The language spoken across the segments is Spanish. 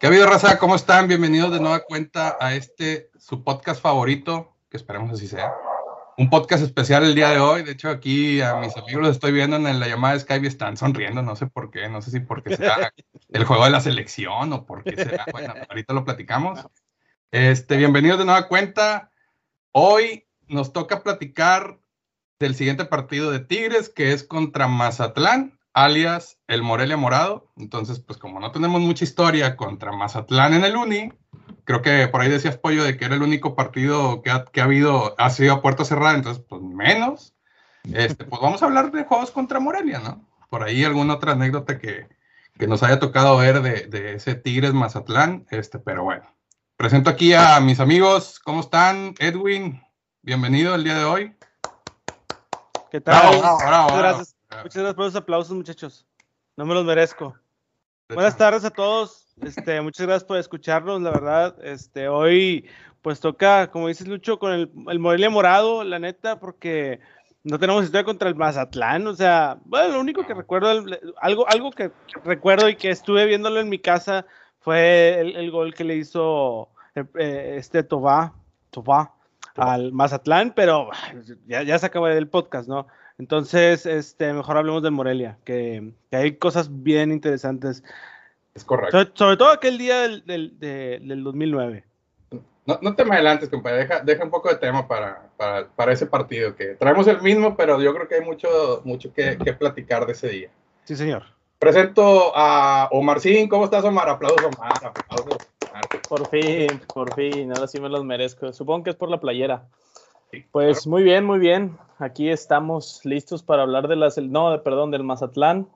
¿Qué ha habido, raza? ¿Cómo están? Bienvenidos de nueva cuenta a este, su podcast favorito, que esperemos así sea. Un podcast especial el día de hoy. De hecho, aquí a mis amigos los estoy viendo en la llamada de Skype y están sonriendo. No sé por qué. No sé si porque será el juego de la selección o por qué será. Bueno, ahorita lo platicamos. Este, bienvenidos de nueva cuenta. Hoy nos toca platicar del siguiente partido de Tigres, que es contra Mazatlán alias el Morelia Morado. Entonces, pues como no tenemos mucha historia contra Mazatlán en el Uni, creo que por ahí decías Pollo de que era el único partido que ha, que ha habido, ha sido a puerta cerrada, entonces pues menos. Este, pues vamos a hablar de juegos contra Morelia, ¿no? Por ahí alguna otra anécdota que, que nos haya tocado ver de, de, ese Tigres Mazatlán, este, pero bueno. Presento aquí a mis amigos, ¿cómo están? Edwin, bienvenido el día de hoy. ¿Qué tal? Bravo, bravo, Gracias. Muchas gracias por los aplausos, muchachos. No me los merezco. Buenas tardes a todos. Este, muchas gracias por escucharnos, la verdad. Este, hoy, pues toca, como dices Lucho, con el, el Morelia Morado, la neta, porque no tenemos historia contra el Mazatlán. O sea, bueno, lo único que recuerdo, algo, algo que recuerdo y que estuve viéndolo en mi casa fue el, el gol que le hizo eh, este Tobá, Tobá al Mazatlán, pero ya, ya se acaba el podcast, ¿no? Entonces, este, mejor hablemos de Morelia, que, que hay cosas bien interesantes. Es correcto. Sobre, todo aquel día del, del, del 2009. No, no, te me adelantes, compadre. Deja, deja un poco de tema para, para, para, ese partido, que traemos el mismo, pero yo creo que hay mucho, mucho que, que platicar de ese día. Sí, señor. Presento a Omarcín. ¿Cómo estás, Omar? Aplausos, Omar. Aplausos, Omar. Por fin, por fin. Ahora sí me los merezco. Supongo que es por la playera. Pues muy bien, muy bien. Aquí estamos listos para hablar de las, no, perdón, del Mazatlán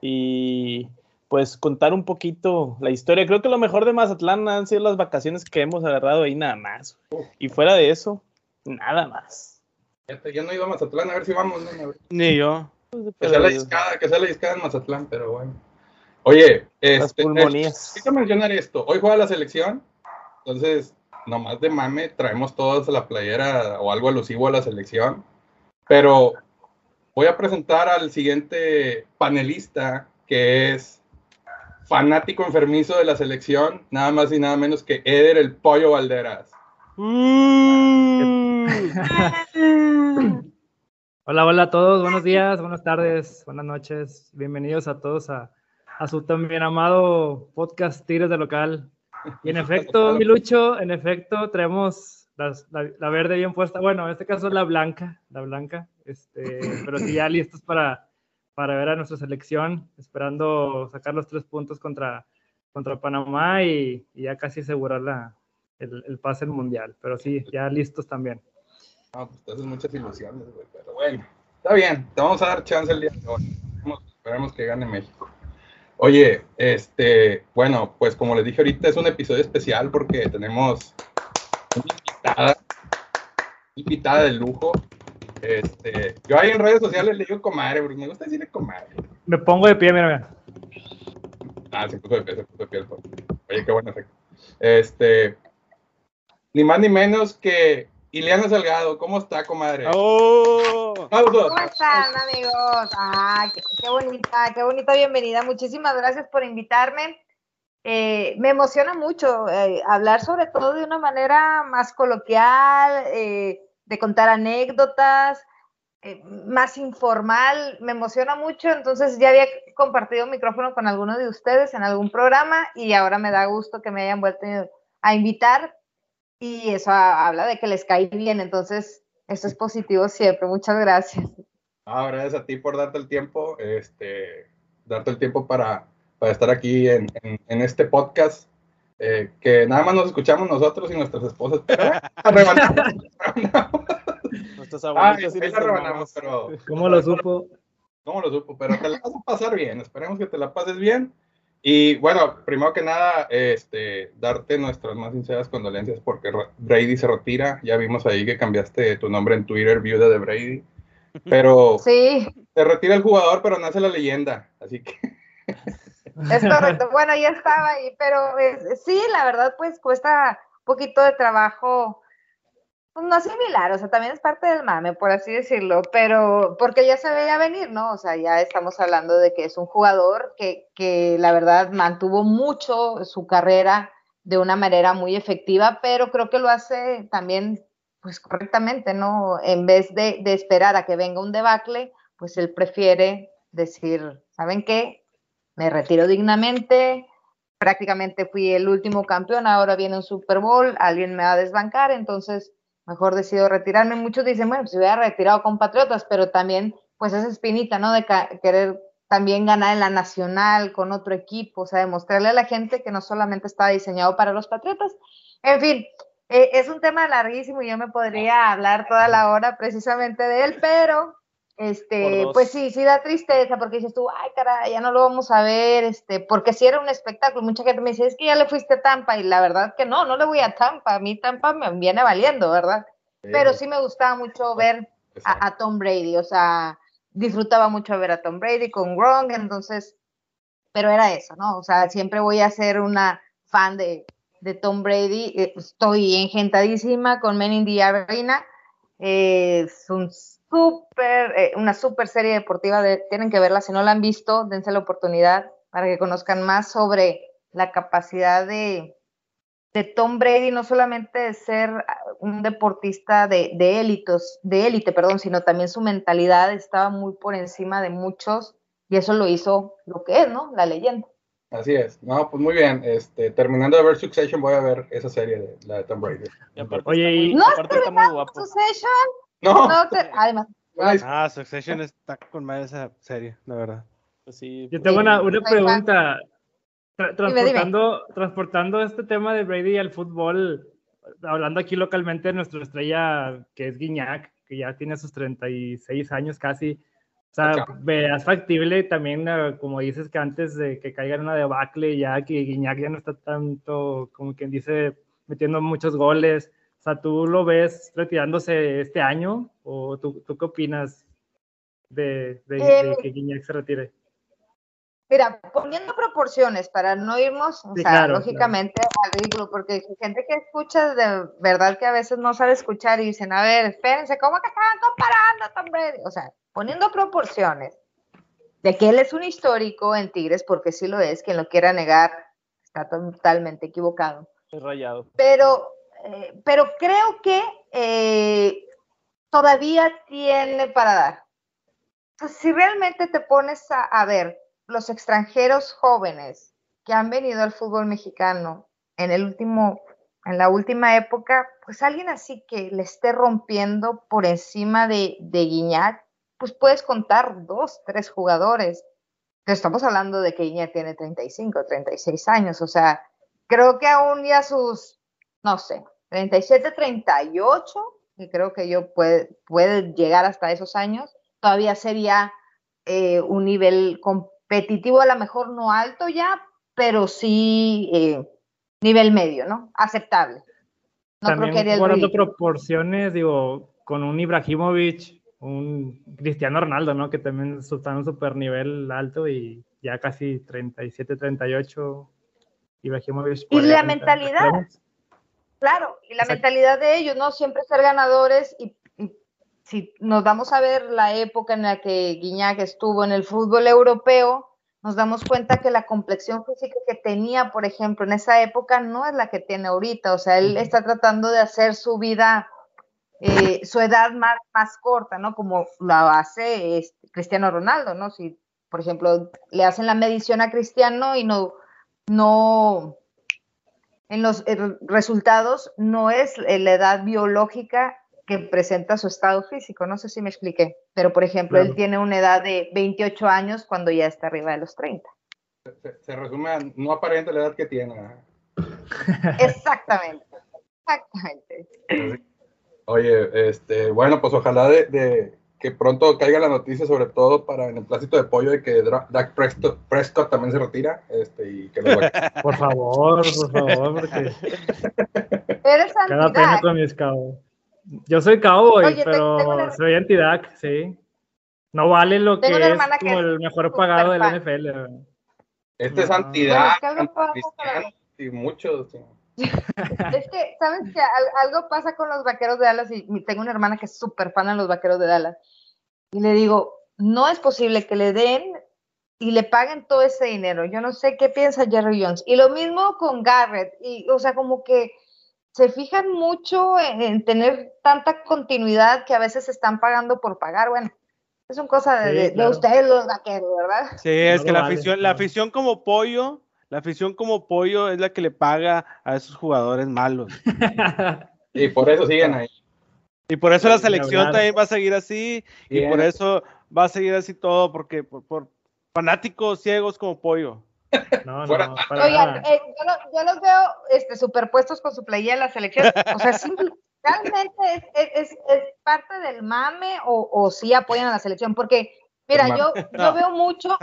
y pues contar un poquito la historia. Creo que lo mejor de Mazatlán han sido las vacaciones que hemos agarrado ahí nada más. Y fuera de eso, nada más. Yo no ido a Mazatlán, a ver si vamos. Ni yo. Que sea la discada, que sea la discada en Mazatlán, pero bueno. Oye, este, hay que mencionar esto. Hoy juega la selección, entonces nomás de mame, traemos todos la playera o algo alusivo a la selección. Pero voy a presentar al siguiente panelista, que es fanático enfermizo de la selección, nada más y nada menos que Eder el Pollo Valderas. Mm. hola, hola a todos, buenos días, buenas tardes, buenas noches, bienvenidos a todos a, a su también amado podcast Tigres de Local. Y en efecto, mi Lucho, en efecto, traemos las, la, la, verde bien puesta. Bueno, en este caso la blanca, la blanca. Este, pero sí, ya listos para, para ver a nuestra selección, esperando sacar los tres puntos contra, contra Panamá y, y ya casi asegurar la, el, el, pase al mundial. Pero sí, ya listos también. No, pues te haces muchas ilusiones, güey. Pero bueno, está bien, te vamos a dar chance el día de hoy. Esperemos que gane México. Oye, este, bueno, pues como les dije ahorita, es un episodio especial porque tenemos una invitada, invitada de lujo. Este, yo ahí en redes sociales le digo comadre, porque me gusta decirle comadre. Me pongo de pie, mira, mira. Ah, se puso de pie, se puso de pie el Oye, qué buen efecto. Este, ni más ni menos que Ileana Salgado, ¿cómo está, comadre? ¡Oh! ¿Cómo están, amigos? Ah, qué, qué, bonita, qué bonita bienvenida. Muchísimas gracias por invitarme. Eh, me emociona mucho eh, hablar sobre todo de una manera más coloquial, eh, de contar anécdotas, eh, más informal. Me emociona mucho, entonces ya había compartido micrófono con alguno de ustedes en algún programa y ahora me da gusto que me hayan vuelto a invitar y eso habla de que les cae bien, entonces eso es positivo siempre, muchas gracias. Ah, gracias a ti por darte el tiempo, este, darte el tiempo para, para estar aquí en, en, en este podcast, eh, que nada más nos escuchamos nosotros y nuestras esposas, pero rebanamos, Nuestros abuelitos Ay, sí la rebanamos, pero... ¿Cómo lo supo? ¿Cómo lo supo? Pero te la vas a pasar bien, esperemos que te la pases bien. Y bueno, primero que nada, este, darte nuestras más sinceras condolencias porque Brady se retira. Ya vimos ahí que cambiaste tu nombre en Twitter, viuda de Brady. Pero sí. se retira el jugador, pero nace la leyenda. Así que. Es correcto. Bueno, ya estaba ahí, pero eh, sí, la verdad, pues cuesta un poquito de trabajo no similar, o sea, también es parte del mame, por así decirlo, pero porque ya se veía venir, ¿no? O sea, ya estamos hablando de que es un jugador que, que la verdad mantuvo mucho su carrera de una manera muy efectiva, pero creo que lo hace también pues correctamente, ¿no? En vez de, de, esperar a que venga un debacle, pues él prefiere decir, ¿saben qué? Me retiro dignamente, prácticamente fui el último campeón, ahora viene un Super Bowl, alguien me va a desbancar, entonces mejor decido retirarme. Muchos dicen, bueno, pues hubiera retirado con Patriotas, pero también pues esa espinita, ¿no? De querer también ganar en la nacional con otro equipo, o sea, demostrarle a la gente que no solamente estaba diseñado para los Patriotas. En fin, eh, es un tema larguísimo y yo me podría hablar toda la hora precisamente de él, pero este, pues sí, sí da tristeza porque dices tú, ay, cara, ya no lo vamos a ver, este, porque si era un espectáculo, mucha gente me dice, es que ya le fuiste a Tampa y la verdad que no, no le voy a Tampa, a mí Tampa me viene valiendo, ¿verdad? Pero sí me gustaba mucho ver a, a, Tom Brady, o sea, disfrutaba mucho ver a Tom Brady con Gronk, entonces, pero era eso, ¿no? O sea, siempre voy a ser una fan de, de Tom Brady. Eh, estoy engentadísima con Men in the Arena. es un super, eh, una super serie deportiva. De, tienen que verla. Si no la han visto, dense la oportunidad para que conozcan más sobre la capacidad de, de Tom Brady, no solamente de ser un deportista de, de élitos, de élite, perdón, sino también su mentalidad estaba muy por encima de muchos y eso lo hizo lo que es, ¿no? La leyenda. Así es. No, pues muy bien. Este, terminando de ver Succession, voy a ver esa serie de la de Tom Brady. Oye, y ¿No aparte está muy guapo. Succession? No. no te... Además. Ah, Succession está con más esa serie, la verdad. Pues sí, Yo tengo una, una pregunta. transportando, transportando este tema de Brady al fútbol, hablando aquí localmente de nuestra estrella, que es Guiñac, que ya tiene sus 36 años casi. O sea, veas factible también, ah, como dices, que antes de que caiga en una debacle, ya que Guiñac ya no está tanto, como quien dice, metiendo muchos goles. O sea, ¿tú lo ves retirándose este año? ¿O tú, tú qué opinas de, de, eh, que Guiñac se retire? Mira, poniendo proporciones para no irnos, o sea, lógicamente al ridículo, porque hay gente que escucha de verdad que a veces no sabe escuchar y dicen, a ver, espérense, ¿cómo que estaban comparando Tom Brady? O sea, poniendo proporciones de que él es un histórico en Tigres, porque sí lo es, quien lo quiera negar está totalmente equivocado. Es rayado. Pero, eh, pero creo que eh, todavía tiene para dar. si realmente te pones a, ver los extranjeros jóvenes que han venido al fútbol mexicano en el último, en la última época, pues alguien así que le esté rompiendo por encima de, de Guiñac, pues puedes contar dos, tres jugadores. Pero estamos hablando de que Guiñac tiene 35, 36 años, o sea, creo que aún ya sus, no sé, 37, 38, y creo que yo puede, puede llegar hasta esos años, todavía sería eh, un nivel competitivo, a lo mejor no alto ya, pero sí eh, nivel medio, ¿no? Aceptable. No También creo que guardando proporciones, digo, con un Ibrahimovic, un Cristiano Ronaldo, ¿no? Que también está en un super nivel alto y ya casi 37, 38. Ibrahimovic. Y la mentalidad. Claro, y la mentalidad de ellos, ¿no? Siempre ser ganadores y si nos damos a ver la época en la que Guiñac estuvo en el fútbol europeo, nos damos cuenta que la complexión física que tenía, por ejemplo, en esa época no es la que tiene ahorita. O sea, él está tratando de hacer su vida, eh, su edad más, más corta, ¿no? Como la hace este, Cristiano Ronaldo, ¿no? Si, por ejemplo, le hacen la medición a Cristiano y no, no, en los eh, resultados no es la edad biológica que presenta su estado físico. No sé si me expliqué, pero por ejemplo, él tiene una edad de 28 años cuando ya está arriba de los 30. Se, resume a no aparente la edad que tiene. Exactamente, exactamente. Oye, este, bueno, pues ojalá de, que pronto caiga la noticia, sobre todo para en el plácito de pollo, de que Dak Prescott, también se retira. Este, y que lo por favor, por favor, porque. Eres Cada pena con mis cabos. Yo soy cowboy, pero soy entidad, sí. No vale lo que es como el mejor pagado del NFL. Este es entidad, y muchos. Es que, ¿sabes que Algo pasa con los vaqueros de Dallas y tengo una hermana que es súper fan de los vaqueros de Dallas. Y le digo, no es posible que le den y le paguen todo ese dinero. Yo no sé qué piensa Jerry Jones. Y lo mismo con Garrett. Y, o sea, como que se fijan mucho en, tener tanta continuidad que a veces están pagando por pagar. Bueno, es una cosa de, ustedes los vaqueros, ¿verdad? Sí, es que la afición, la afición como pollo, la afición como pollo es la que le paga a esos jugadores malos. y por eso siguen ahí. Y por eso la selección también va a seguir así, y por eso va a seguir así todo, porque por fanáticos ciegos como pollo. No, no, Oigan, eh, yo, los veo este, superpuestos con su playera en la selección. O sea, realmente es, parte del mame o, o sí apoyan a la selección. Porque, mira, yo, yo veo mucho.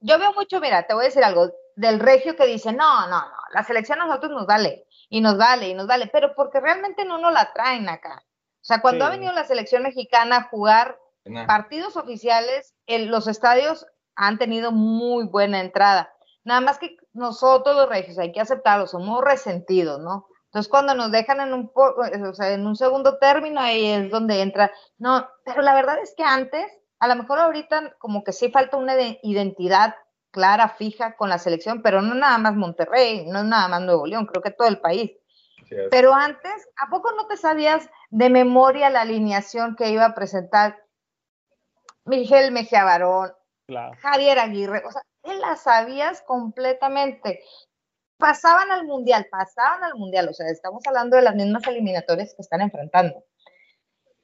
Yo veo mucho, mira, te voy a decir algo, del regio que dice, no, no, no, la selección a nosotros nos vale, y nos vale, y nos vale, pero porque realmente no nos la traen acá. O sea, cuando ha venido la selección mexicana a jugar partidos oficiales, en los estadios han tenido muy buena entrada. Nada más que nosotros los regios hay que aceptarlo, somos resentidos, ¿no? Entonces cuando nos dejan en un, o sea, en un segundo término ahí es donde entra, no, pero la verdad es que antes, a lo mejor ahorita como que sí falta una identidad clara, fija con la selección, pero no nada más Monterrey, no nada más Nuevo León, creo que todo el país. pero antes, ¿a poco no te sabías de memoria la alineación que iba a presentar Miguel Mejía Barón, Javier Aguirre, o sea, él la sabías completamente. Pasaban al mundial, pasaban al mundial, o sea, estamos hablando de las mismas eliminatorias que están enfrentando.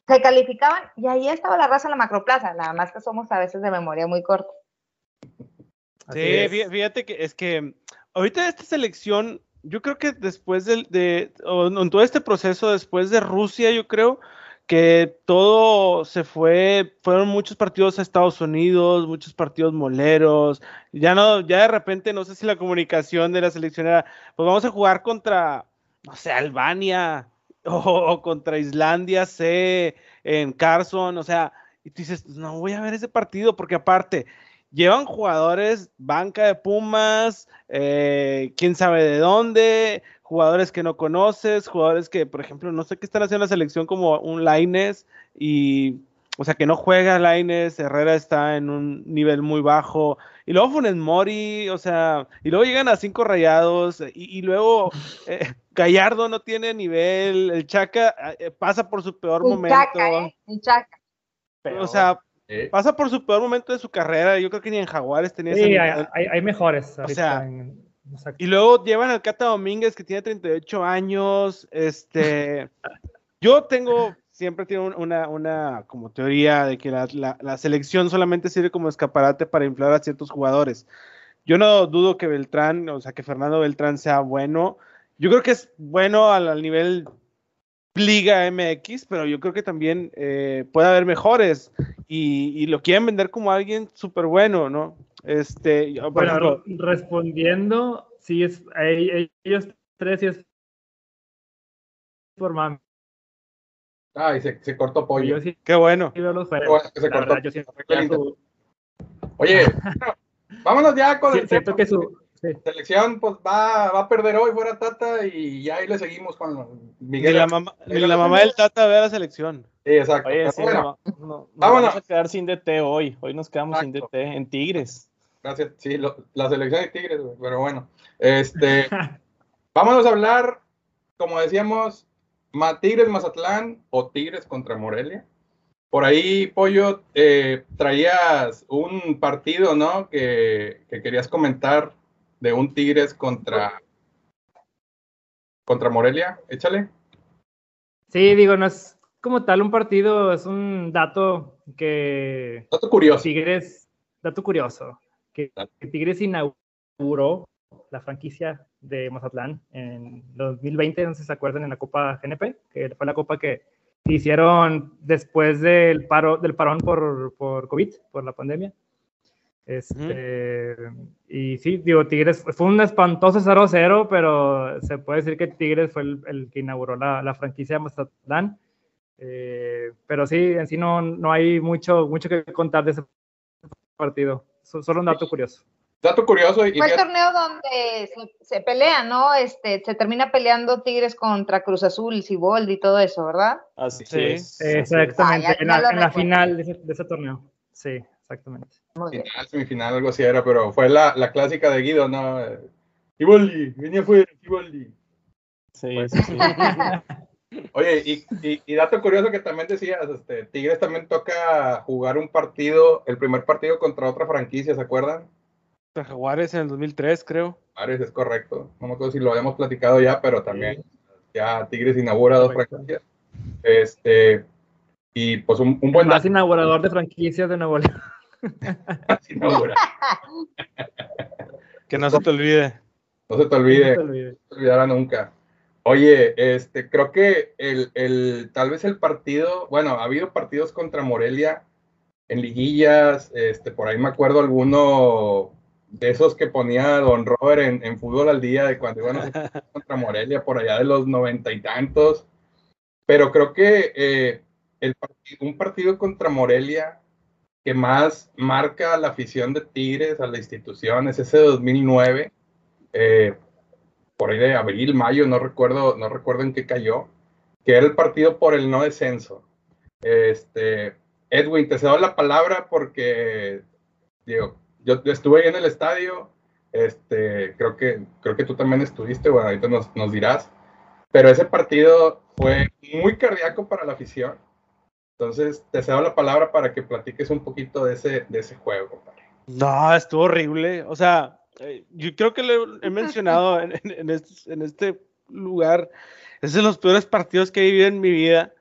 Se calificaban y ahí estaba la raza en la macroplaza, nada más que somos a veces de memoria muy corta. Sí, fíjate que es que ahorita esta selección, yo creo que después de, de en todo este proceso, después de Rusia, yo creo, que todo se fue, fueron muchos partidos a Estados Unidos, muchos partidos moleros, ya no, ya de repente no sé si la comunicación de la selección era, pues vamos a jugar contra, no sé, Albania o, contra Islandia C en Carson, o sea, y tú dices, no voy a ver ese partido porque aparte llevan jugadores, banca de Pumas, eh, quién sabe de dónde, jugadores que no conoces, jugadores que, por ejemplo, no sé qué están haciendo en la selección como un Laines y, o sea, que no juega Laines, Herrera está en un nivel muy bajo, y luego Funes Mori, o sea, y luego llegan a cinco rayados, y, luego eh, Gallardo no tiene nivel, el Chaca eh, pasa por su peor momento. ¿eh? Chaca. O sea, pasa por su peor momento de su carrera, yo creo que ni en Jaguares tenía sí, hay, hay, mejores. O sea, y luego llevan al Cata Domínguez que tiene 38 años. Este, yo tengo, siempre tengo una, una como teoría de que la, selección solamente sirve como escaparate para inflar a ciertos jugadores. Yo no dudo que Beltrán, o sea, que Fernando Beltrán sea bueno. Yo creo que es bueno al, nivel Liga MX, pero yo creo que también eh, puede haber mejores y, y, lo quieren vender como alguien súper bueno, ¿no? Este, bueno, respondiendo, sí es, ellos tres sí es por mami. Ah, y se, se cortó pollo. Sí, Qué bueno. Sí los se cortó. Oye, vámonos ya con el siento que su selección pues va, va a perder hoy fuera Tata y ya ahí le seguimos con Miguel. Y la mamá, y la mamá del Tata ve a la selección. Sí, exacto. Oye, sí, bueno, no, vamos a quedar sin DT hoy. Hoy nos quedamos sin DT en Tigres. Gracias. Sí, la selección de Tigres, pero bueno. Este, vámonos a hablar, como decíamos, Tigres Mazatlán o Tigres contra Morelia. Por ahí, Pollo, eh, traías un partido, ¿no? Que, querías comentar de un Tigres contra, contra Morelia. Échale. Sí, digo, no es como tal un partido, es un dato que... Dato curioso. Tigres, dato curioso que, Tigres inauguró la franquicia de Mazatlán en 2020, no sé si se acuerdan, en la Copa GNP, que fue la copa que hicieron después del, paro, del parón por, por COVID, por la pandemia. Este, Y sí, digo, Tigres fue un espantoso 0-0, pero se puede decir que Tigres fue el, que inauguró la, la, franquicia de Mazatlán. Eh, pero sí, en sí no, no hay mucho, mucho que contar de ese partido. Solo un dato curioso. Dato curioso. Fue el torneo donde se, pelea, ¿no? Este, se termina peleando Tigres contra Cruz Azul, Cibold y todo eso, ¿verdad? Así sí, es. Exactamente, ah, en, la, final de ese, torneo. Sí, exactamente. Final, semifinal, algo así era, pero fue la, la clásica de Guido, ¿no? Ciboldi, venía fuera, Ciboldi. Sí, pues, sí, sí. Oye, y, y, dato curioso que también decías, este, Tigres también toca jugar un partido, el primer partido contra otra franquicia, ¿se acuerdan? Jaguares en el 2003, creo. Jaguares es correcto. No me acuerdo si lo habíamos platicado ya, pero también ya Tigres inaugura dos franquicias. Este, y pues un, un buen. Más inaugurador de franquicias de Nuevo León. Que no se te olvide. No se te olvide. No se te olvide. No se olvidará nunca. Oye, este, creo que el, el, tal vez el partido, bueno, ha habido partidos contra Morelia en liguillas, este, por ahí me acuerdo alguno de esos que ponía Don Robert en, fútbol al día de cuando iban a contra Morelia, por allá de los noventa y tantos. Pero creo que eh, el un partido contra Morelia que más marca la afición de Tigres a la institución es ese 2009, eh, por ahí de abril, mayo, no recuerdo, no recuerdo en qué cayó, que era el partido por el no descenso. Este, Edwin, te cedo la palabra porque, digo, yo estuve ahí en el estadio, este, creo que, creo que tú también estuviste, bueno, ahorita nos, nos dirás, pero ese partido fue muy cardíaco para la afición. Entonces, te cedo la palabra para que platiques un poquito de ese, de ese juego, No, estuvo horrible. O sea, eh, yo creo que lo he mencionado en, en, este, en, este, lugar. Es de los peores partidos que he vivido en mi vida.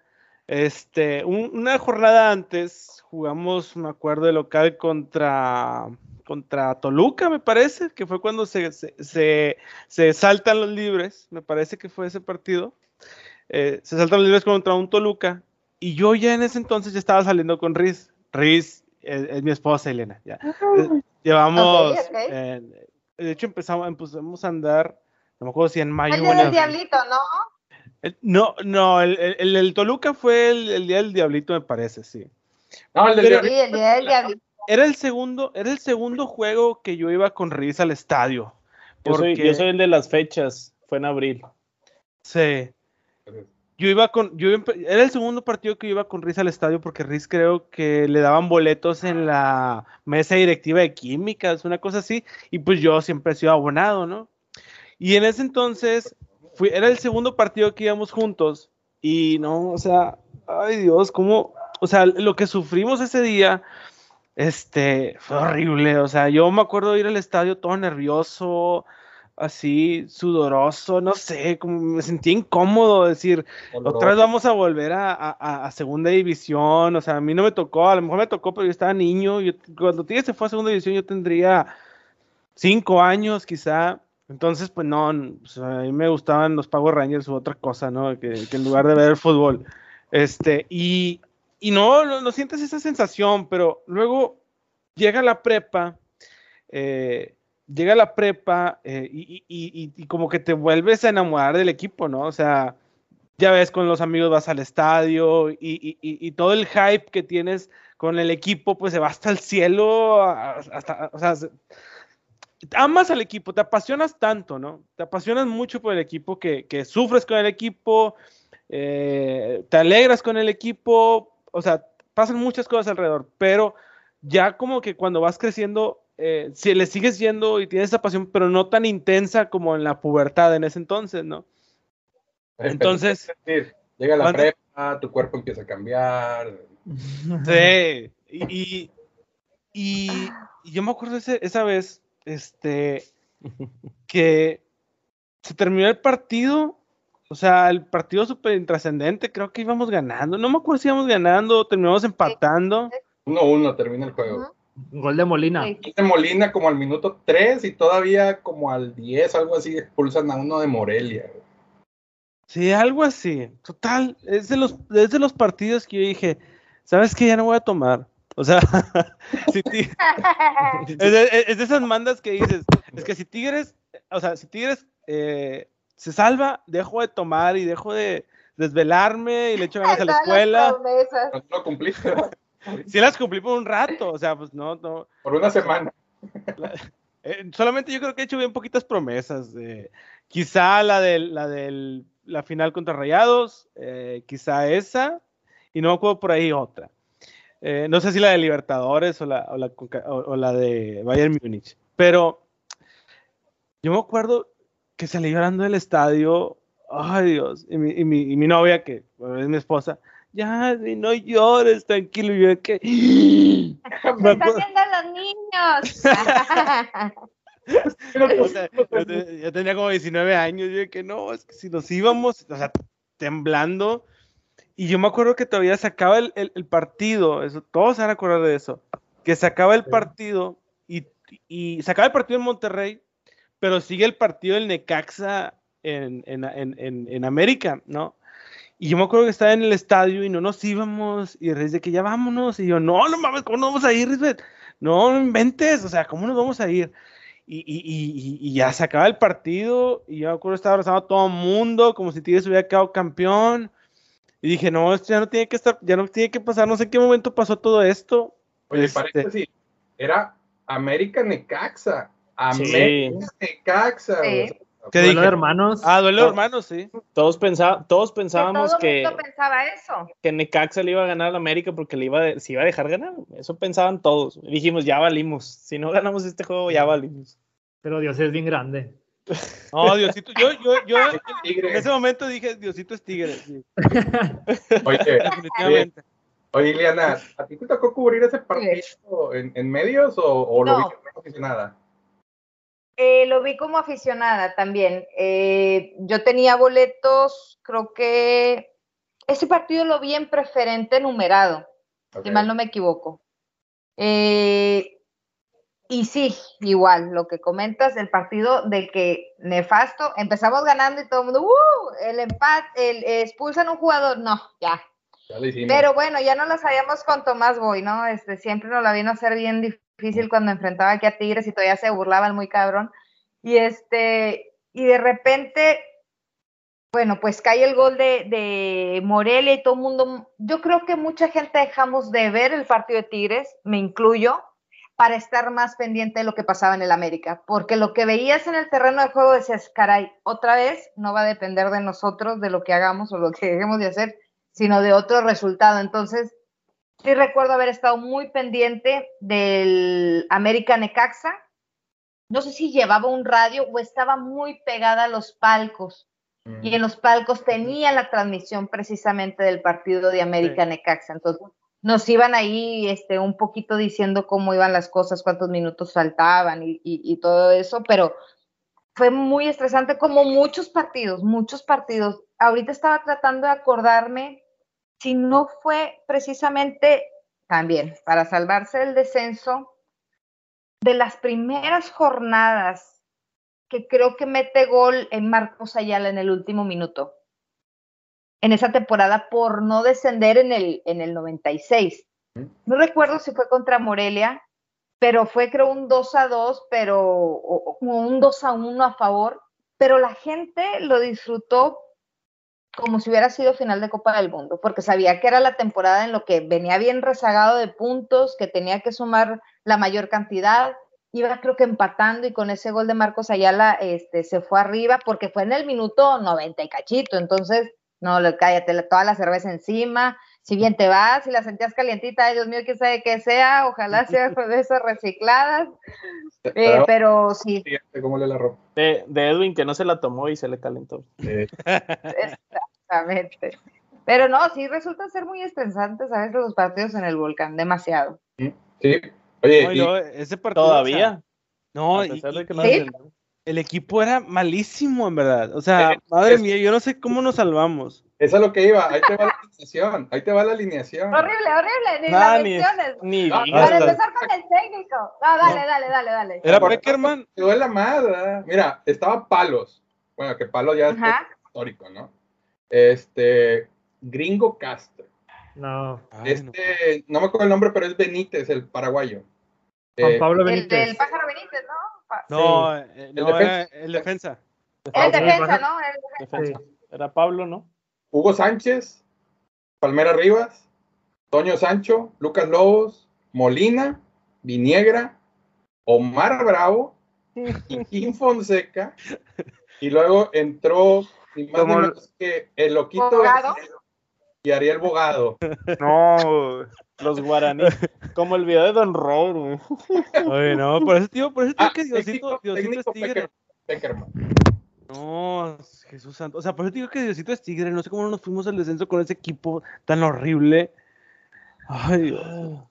Este, una jornada antes jugamos, me acuerdo, de local contra contra Toluca, me parece, que fue cuando se, se, saltan los libres, me parece que fue ese partido. Eh, se saltan los libres contra un Toluca. Y yo ya en ese entonces ya estaba saliendo con Riz. Riz es, mi esposa, Elena. Ya. Eh, llevamos. Eh, de hecho, empezamos, empezamos a andar, no me acuerdo si en mayo. El día del Diablito, ¿no? no, no, el, el, Toluca fue el, día del Diablito, me parece, sí. No, el, del el día del Diablito era el segundo, era el segundo juego que yo iba con Riz al estadio. Porque... Yo, soy, el de las fechas, fue en abril. Sí. Yo iba con, yo era el segundo partido que iba con Riz al estadio porque Riz creo que le daban boletos en la mesa directiva de químicas, una cosa así, y pues yo siempre he sido abonado, ¿no? Y en ese entonces fui, era el segundo partido que íbamos juntos y no, o sea, ay Dios, cómo, o sea, lo que sufrimos ese día este, fue horrible, o sea, yo me acuerdo de ir al estadio todo nervioso, así, sudoroso, no sé, como me sentía incómodo decir, otra vez vamos a volver a, segunda división, o sea, a mí no me tocó, a lo mejor me tocó, pero yo estaba niño, yo, cuando Tigres se fue a segunda división yo tendría cinco años quizá, entonces pues no, pues, a mí me gustaban los Power Rangers u otra cosa, ¿no? Que, que en lugar de ver el fútbol, este, y y no, no, sientes esa sensación, pero luego llega la prepa, eh, llega la prepa eh, y, como que te vuelves a enamorar del equipo, ¿no? O sea, ya ves, con los amigos vas al estadio y, todo el hype que tienes con el equipo, pues se va hasta el cielo, hasta, o sea, amas al equipo, te apasionas tanto, ¿no? Te apasionas mucho por el equipo que, sufres con el equipo, eh, te alegras con el equipo, o sea, pasan muchas cosas alrededor, pero ya como que cuando vas creciendo, eh, si le sigues yendo y tienes esa pasión, pero no tan intensa como en la pubertad en ese entonces, ¿no? Entonces... Llega la prepa, tu cuerpo empieza a cambiar. Sí, y, y, yo me acuerdo esa vez, este, que se terminó el partido o sea, el partido súper intrascendente, creo que íbamos ganando. No me acuerdo si íbamos ganando, terminamos empatando. 1-1 termina el juego. Gol de Molina. de Molina como al minuto 3 y todavía como al 10, algo así, expulsan a uno de Morelia. Sí, algo así. Total, es de los, es de los partidos que yo dije, ¿sabes qué? Ya no voy a tomar. O sea, es, de, es, de, esas mandas que dices, es que si Tigres, o sea, si Tigres eh, se salva, dejo de tomar y dejo de desvelarme y le echo ganas a la escuela. No lo cumpliste. sí las cumplí por un rato, o sea, pues no, no. Por una semana. Eh, solamente yo creo que he hecho bien poquitas promesas. quizá la de la, del, la final contra Rayados, eh, quizá esa, y no me acuerdo por ahí otra. Eh, no sé si la de Libertadores o la, o la, de Bayern Múnich. Pero yo me acuerdo que salí llorando del estadio. Ay Dios. Y mi, y mi, y mi novia, que es mi esposa, ya, no llores, tranquilo. yo que. están viendo los niños. yo, tenía como 19 años. Yo que no, es que si nos íbamos, o sea, temblando. Y yo me acuerdo que todavía se acaba el, el, partido. Eso, todos se van a acordar de eso. Que se acaba el partido y, y se acaba el partido en Monterrey, pero sigue el partido del Necaxa en, en, en, en América, ¿no? Y yo me acuerdo que estaba en el estadio y no nos íbamos. Y el de que ya vámonos. Y yo, no, no mames, ¿cómo nos vamos a ir, Risbet? No, no inventes, o sea, ¿cómo nos vamos a ir? Y, y, y, y, ya se acaba el partido. Y yo me acuerdo que estaba abrazando a todo el mundo, como si Tigres hubiera quedado campeón. Y dije, no, esto ya no tiene que estar, ya no tiene que pasar. No sé en qué momento pasó todo esto. Oye, este... parece sí. Era América Necaxa. América Necaxa. Sí. ¿Qué duelo de hermanos. Ah, duelo de hermanos, sí. Todos, pensa todos pensábamos que, todo pensaba eso. que Necaxa le iba a ganar a América porque le iba se iba a dejar ganar. Eso pensaban todos. dijimos, ya valimos. Si no ganamos este juego, ya valimos. Pero Dios es bien grande. No, Diosito, yo, yo, yo en ese momento dije, Diosito es tigre. Sí. Oye, definitivamente. Oye, Ileana, ¿a ti te tocó cubrir ese partido en, en medios o, o no. lo viste como aficionada? Eh, lo vi como aficionada también. Eh, yo tenía boletos, creo que ese partido lo vi en preferente numerado, si mal no me equivoco. Eh, y sí, igual, lo que comentas, el partido de que nefasto, empezamos ganando y todo el mundo, ¡uh! El empate, el, expulsan un jugador, no, ya. Pero bueno, ya no lo sabíamos con Tomás Boy, ¿no? Este, siempre nos la vino a hacer bien difícil difícil cuando enfrentaba aquí a Tigres y todavía se burlaban muy cabrón. Y este, y de repente, bueno, pues cae el gol de, de Morelia y todo el mundo, yo creo que mucha gente dejamos de ver el partido de Tigres, me incluyo, para estar más pendiente de lo que pasaba en el América, porque lo que veías en el terreno de juego decías, caray, otra vez no va a depender de nosotros, de lo que hagamos o lo que dejemos de hacer, sino de otro resultado. Entonces, Sí recuerdo haber estado muy pendiente del América Necaxa. No sé si llevaba un radio o estaba muy pegada a los palcos. Y en los palcos tenía la transmisión precisamente del partido de América Necaxa. Entonces nos iban ahí este, un poquito diciendo cómo iban las cosas, cuántos minutos faltaban y, y todo eso, pero fue muy estresante como muchos partidos, muchos partidos. Ahorita estaba tratando de acordarme si no fue precisamente también para salvarse del descenso de las primeras jornadas que creo que mete gol en Marcos Ayala en el último minuto. En esa temporada por no descender en el, en el 96. No recuerdo si fue contra Morelia, pero fue creo un 2 a 2, pero un 2 a 1 a favor, pero la gente lo disfrutó como si hubiera sido final de Copa del Mundo, porque sabía que era la temporada en lo que venía bien rezagado de puntos, que tenía que sumar la mayor cantidad, iba creo que empatando y con ese gol de Marcos Ayala este, se fue arriba porque fue en el minuto 90 y cachito, entonces, no, cállate, toda la cerveza encima, si bien te vas y la sentías calientita, Dios mío, que sabe que sea, ojalá sea de esas recicladas, eh, pero sí. ¿Cómo le la ropa? De, Edwin que no se la tomó y se le calentó. Exactamente. Pero no, sí resulta ser muy estresantes a veces los partidos en el volcán, demasiado. Sí. Oye, ese partido todavía. no, y, el equipo era malísimo, en verdad. O sea, madre mía, yo no sé cómo nos salvamos. Eso es lo que iba. Ahí te va la alineación. Ahí te va la alineación. Horrible, horrible. Ni las lecciones. Ni, Para empezar con el técnico. No, dale, dale, dale, dale. Era Peckerman. Quedó la madre. Mira, estaba Palos. Bueno, que Palos ya es histórico, ¿no? Este, Gringo Castro. No. Este, no. me acuerdo el nombre, pero es Benítez, el paraguayo. Juan eh, Pablo Benítez. El, del pájaro Benítez, ¿no? No, el, defensa. el defensa. El defensa, ¿no? El defensa. Era Pablo, ¿no? Hugo Sánchez, Palmera Rivas, Toño Sancho, Lucas Lobos, Molina, Viniegra, Omar Bravo Kim Fonseca, y luego entró, y más ni menos que el loquito y Ariel Bogado. No, los guaraní. Como el video de Don Rob, Oye, no, por eso, tío, por eso tío ah, que Diosito, Diosito es tigre. No, Jesús Santo. O sea, por eso digo que Diosito es tigre. No sé cómo nos fuimos al descenso con ese equipo tan horrible. Ay,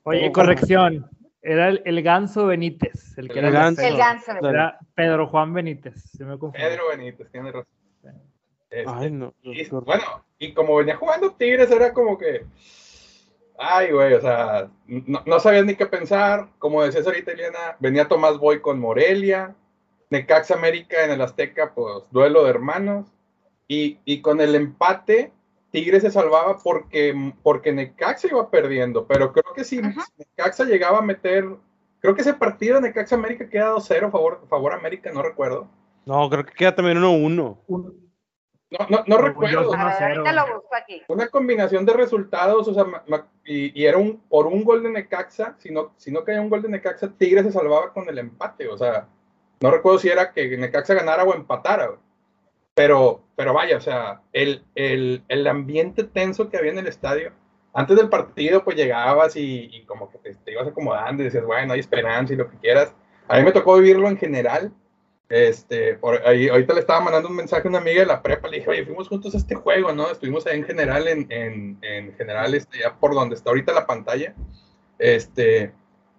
Oye, corrección. Era el, Ganso Benítez. El que era ganso. El ganso. Era Pedro Juan Benítez. Pedro Benítez, tiene razón. Este, Ay, no. bueno, y como venía jugando Tigres, era como que. Ay, güey, o sea, no, no sabías ni qué pensar. Como decías ahorita, Eliana, venía Tomás Boy con Morelia. Necaxa América en el Azteca, pues duelo de hermanos. Y, y con el empate, Tigres se salvaba porque, porque Necaxa iba perdiendo, pero creo que si Necaxa llegaba a meter, creo que ese partido de Necaxa América queda 2-0 favor, favor América, no recuerdo. No, creo que queda también 1-1. No, no, no recuerdo. Una combinación de resultados, o sea, y, y, era un por un gol de Necaxa, si no, si no caía un gol de Necaxa, Tigres se salvaba con el empate, o sea, no recuerdo si era que Necaxa ganara o empatara, pero, pero vaya, o sea, el, el, el, ambiente tenso que había en el estadio. Antes del partido, pues llegabas y, como que te, ibas acomodando y decías, bueno, hay esperanza y lo que quieras. A mí me tocó vivirlo en general. Este, por ahí, ahorita le estaba mandando un mensaje a una amiga de la prepa, le dije, oye, fuimos juntos a este juego, ¿no? Estuvimos ahí en general, en, en, en general, este, ya por donde está ahorita la pantalla. Este,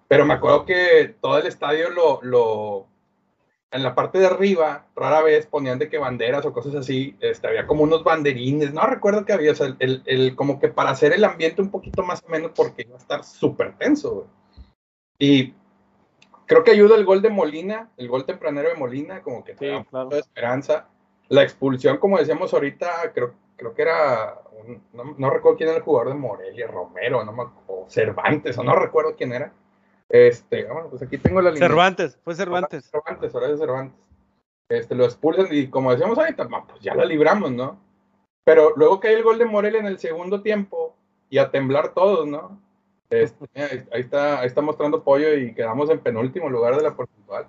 pero me acuerdo que todo el estadio lo, lo, en la parte de arriba, rara vez ponían de que banderas o cosas así, este, había como unos banderines, no recuerdo que había, o sea, el, el, como que para hacer el ambiente un poquito más o menos porque iba a estar súper tenso, Y creo que ayuda el gol de Molina, el gol tempranero de Molina, como que te da de esperanza. La expulsión, como decíamos ahorita, creo, creo que era, no, recuerdo quién era el jugador de Morelia, Romero, no o Cervantes, o no recuerdo quién era este, bueno, pues aquí tengo la línea. Cervantes, fue Cervantes. Cervantes, Horacio Cervantes. Este, lo expulsan y como decíamos ahorita, pues ya la libramos, ¿no? Pero luego que hay el gol de Morelia en el segundo tiempo y a temblar todos, ¿no? Este, ahí, está, ahí está mostrando pollo y quedamos en penúltimo lugar de la porcentual.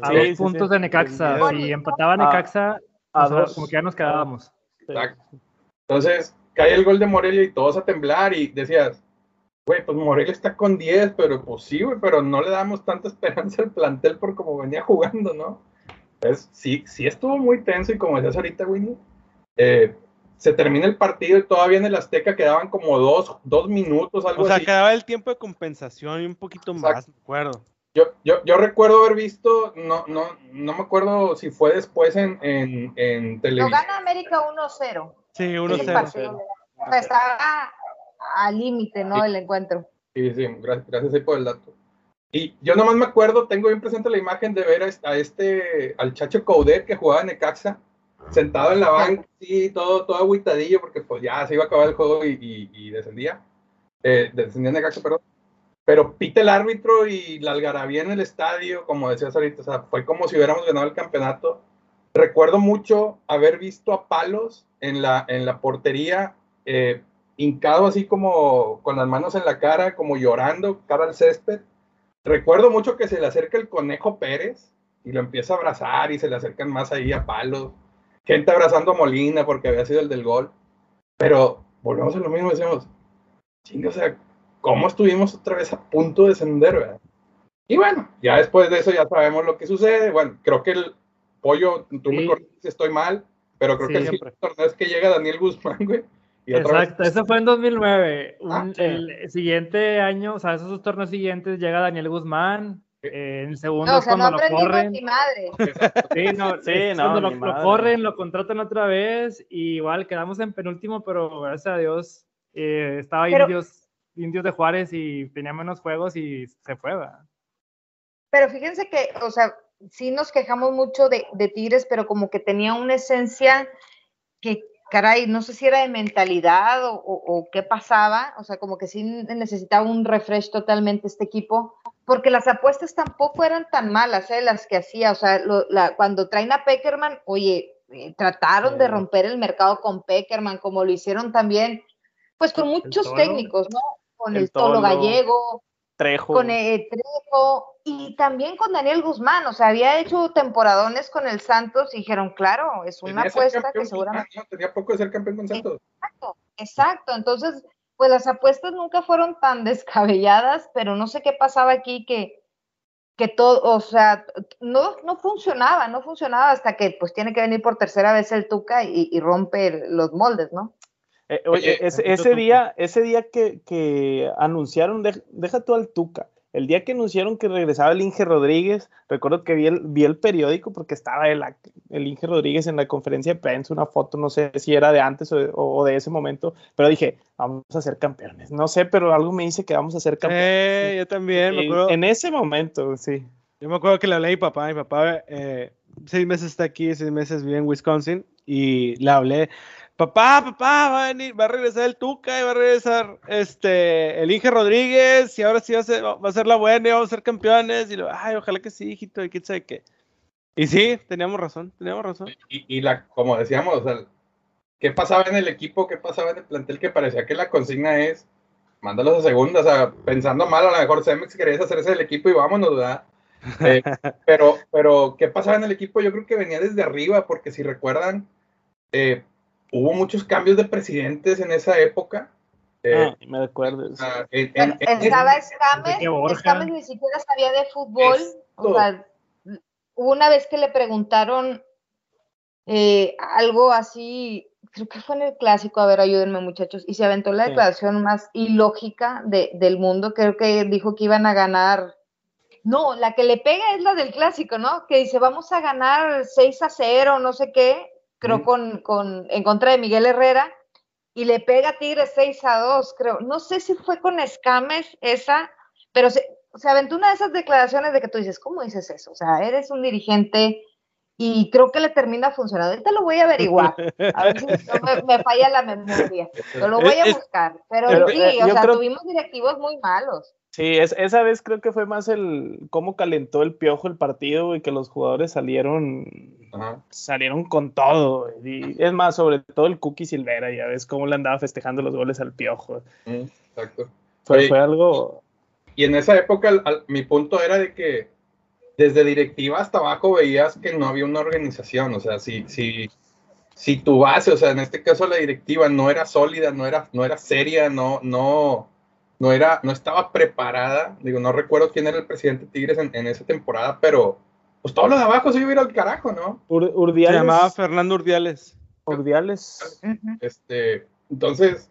A dos puntos de Necaxa. Si empataba Necaxa, a, dos. como que ya nos quedábamos. Exacto. Entonces, cae el gol de Morelia y todos a temblar y decías, güey, pues Morelia está con 10, pero pues sí, güey, pero no le damos tanta esperanza al plantel por cómo venía jugando, ¿no? Entonces, sí, sí estuvo muy tenso y como decías ahorita, Winnie, eh, se termina el partido y todavía en el Azteca quedaban como dos, dos minutos, algo así. O sea, quedaba el tiempo de compensación y un poquito más, me acuerdo. Yo, yo, yo recuerdo haber visto, no, no, no me acuerdo si fue después en, en, en televisión. Lo gana América 1-0. Sí, 1-0. Estaba al límite, ¿no? El encuentro. Sí, sí, gracias, gracias por el dato. Y yo nomás me acuerdo, tengo bien presente la imagen de ver a este, al Chacho Coudet que jugaba en Necaxa, sentado en la banca, sí, todo, todo aguitadillo, porque pues ya se iba a acabar el juego y, descendía, eh, descendía Necaxa, perdón. Pero pita el árbitro y la algarabía en el estadio, como decías ahorita, o sea, fue como si hubiéramos ganado el campeonato. Recuerdo mucho haber visto a Palos en la, en la portería, eh, hincado así como con las manos en la cara, como llorando, cara al césped. Recuerdo mucho que se le acerca el conejo Pérez y lo empieza a abrazar y se le acercan más ahí a palos. Gente abrazando a Molina porque había sido el del gol. Pero volvemos a lo mismo, decimos, chinga, o sea, ¿cómo estuvimos otra vez a punto de descender, verdad? Y bueno, ya después de eso ya sabemos lo que sucede. Bueno, creo que el pollo, tú me corriges si estoy mal, pero creo que el torneo es que llega Daniel Guzmán, güey Exacto, eso fue en 2009. Ah, el siguiente año, o sea, esos dos torneos siguientes llega Daniel Guzmán. Eh, en el segundo, no, cuando lo corren. Mi madre. Sí, no, sí, cuando lo, corren, lo contratan otra vez. Y igual quedamos en penúltimo, pero gracias a Dios eh, estaba indios, indios de Juárez y tenía menos juegos y se fue. Pero fíjense que, o sea, sí nos quejamos mucho de, de Tigres, pero como que tenía una esencia que caray, no sé si era de mentalidad o, qué pasaba, o sea, como que sí necesitaba un refresh totalmente este equipo, porque las apuestas tampoco eran tan malas, ¿eh? las que hacía, o sea, cuando traen a Peckerman, oye, eh, trataron de romper el mercado con Peckerman, como lo hicieron también, pues con muchos técnicos, ¿no? Con el, Tolo, Gallego, Trejo. Con eh, Trejo y también con Daniel Guzmán, o sea, había hecho temporadones con el Santos y dijeron, claro, es una apuesta que seguramente... tenía poco de ser campeón con Santos. Exacto, exacto, entonces, pues las apuestas nunca fueron tan descabelladas, pero no sé qué pasaba aquí que, que todo, o sea, no, no funcionaba, no funcionaba hasta que pues tiene que venir por tercera vez el Tuca y rompe los moldes, ¿no? Eh, oye, ese, día, ese día que, anunciaron, deja tú al Tuca, el día que anunciaron que regresaba el Inge Rodríguez, recuerdo que vi el, vi el periódico porque estaba el, el, Inge Rodríguez en la conferencia de prensa, una foto, no sé si era de antes o, de ese momento, pero dije, vamos a ser campeones. No sé, pero algo me dice que vamos a ser campeones. Eh, yo también, me acuerdo. En ese momento, sí. Yo me acuerdo que le hablé a mi papá, mi papá eh, seis meses está aquí, seis meses vive en Wisconsin, y le hablé, papá, papá, va a venir, va a regresar el Tuca y va a regresar este, el Inge Rodríguez y ahora sí va a ser, va a ser la buena y vamos a ser campeones. Y lo, ay, ojalá que sí, hijito, y quién sabe qué. Y sí, teníamos razón, teníamos razón. Y, la, como decíamos, o sea, ¿qué pasaba en el equipo? ¿Qué pasaba en el plantel? Que parecía que la consigna es, mándalos a segunda, o sea, pensando mal, a lo mejor Cemex quería hacerse el equipo y vámonos, ¿verdad? Eh, pero, pero, ¿qué pasaba en el equipo? Yo creo que venía desde arriba, porque si recuerdan, eh, hubo muchos cambios de presidentes en esa época. Eh, ah, me acuerdo. Estaba Escames, Escames ni siquiera sabía de fútbol. O sea, una vez que le preguntaron eh, algo así, creo que fue en el clásico, a ver, ayúdenme muchachos, y se aventó la declaración más ilógica de, del mundo, creo que dijo que iban a ganar. No, la que le pega es la del clásico, ¿no? Que dice, vamos a ganar 6 a 0, no sé qué, creo, con, con, en contra de Miguel Herrera, y le pega a Tigres 6 a 2, creo. No sé si fue con Escames esa, pero se, se aventó una de esas declaraciones de que tú dices, ¿cómo dices eso? O sea, eres un dirigente y creo que le termina funcionando. Ahorita lo voy a averiguar, a ver si no me, falla la memoria, pero lo voy a buscar. Pero, sí, eh, o sea, tuvimos directivos muy malos. Sí, es, esa vez creo que fue más el cómo calentó el piojo el partido y que los jugadores salieron salieron con todo. Y es más, sobre todo el Cookie Silvera, ya ves cómo le andaba festejando los goles al piojo. exacto. Fue, fue, algo. Y en esa época mi punto era de que desde directiva hasta abajo veías que no había una organización. O sea, si, si, si tu base, o sea, en este caso la directiva no era sólida, no era, no era seria, no, no no era, no estaba preparada, digo, no recuerdo quién era el presidente Tigres en, esa temporada, pero pues todo lo de abajo se iba a ir al carajo, ¿no? Urdiales. Se llamaba Fernando Urdiales. Urdiales. Este, entonces,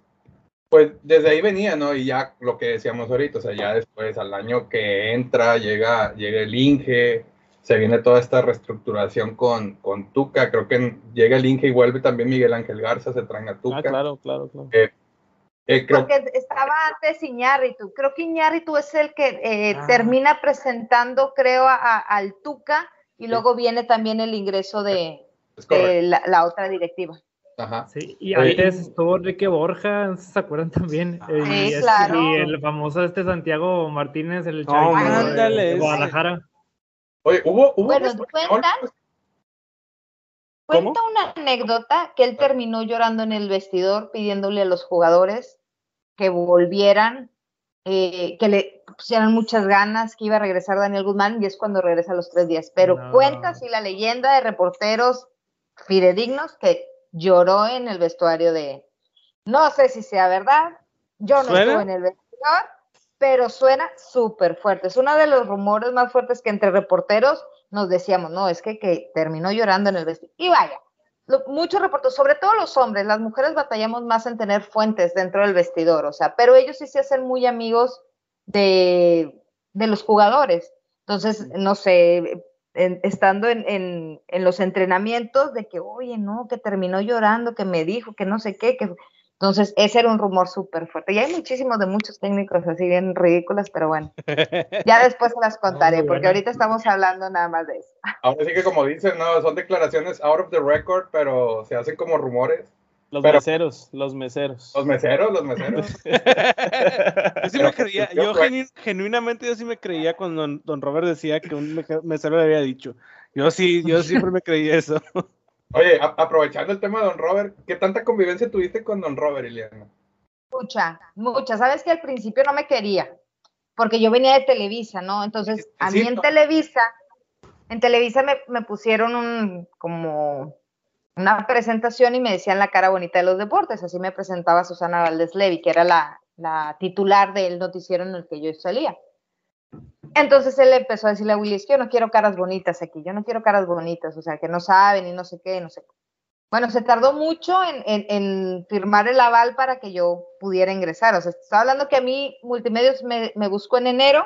pues desde ahí venía, ¿no? Y ya lo que decíamos ahorita, o sea, ya después al año que entra, llega, llega el Inge, se viene toda esta reestructuración con, con Tuca, creo que llega el Inge y vuelve también Miguel Ángel Garza, se traen a Tuca. Ah, claro, claro, claro. Eh, eh, Porque estaba antes Iñárritu. Creo que Iñárritu es el que eh, ah. termina presentando, creo, a, al Tuca y luego viene también el ingreso de, la, otra directiva. Ajá. Sí, y antes estuvo Enrique Borja, ¿se acuerdan también? Eh, sí, y, claro. y, el famoso este Santiago Martínez, el oh, de, Guadalajara. Oye, hubo, hubo bueno, cuentan, cuenta una anécdota que él terminó llorando en el vestidor pidiéndole a los jugadores que volvieran, eh, que le pusieran muchas ganas, que iba a regresar Daniel Guzmán y es cuando regresa a los tres días. Pero cuenta así la leyenda de reporteros fidedignos que lloró en el vestuario de... No sé si sea verdad, yo no estuve en el vestidor, pero suena súper fuerte. Es uno de los rumores más fuertes que entre reporteros nos decíamos, no, es que, que terminó llorando en el vestidor. Y vaya, muchos reportes, sobre todo los hombres, las mujeres batallamos más en tener fuentes dentro del vestidor, o sea, pero ellos sí se hacen muy amigos de, los jugadores. Entonces, no sé, estando en, en, los entrenamientos de que, oye, no, que terminó llorando, que me dijo, que no sé qué, que entonces, ese era un rumor súper fuerte. Y hay muchísimos de muchos técnicos así bien ridículos, pero bueno, ya después se las contaré, porque ahorita estamos hablando nada más de eso. Ahora sí que como dicen, no, son declaraciones out of the record, pero se hacen como rumores. Los meseros, los meseros. Los meseros, los meseros. yo sí me creía, yo genuinamente yo sí me creía cuando don, Robert decía que un mesero le había dicho. Yo sí, yo siempre me creí eso. Oye, aprovechando el tema de Don Robert, ¿qué tanta convivencia tuviste con Don Robert, Eliana? Mucha, mucha. Sabes que al principio no me quería, porque yo venía de Televisa, ¿no? Entonces, a mí en Televisa, en Televisa me, me pusieron un, como una presentación y me decían la cara bonita de los deportes. Así me presentaba Susana Valdés Levy, que era la, la titular del noticiero en el que yo salía. Entonces él empezó a decirle a Willy, es que yo no quiero caras bonitas aquí, yo no quiero caras bonitas, o sea, que no saben y no sé qué, no sé. Bueno, se tardó mucho en, firmar el aval para que yo pudiera ingresar. O sea, estaba hablando que a mí Multimedios me, me buscó en enero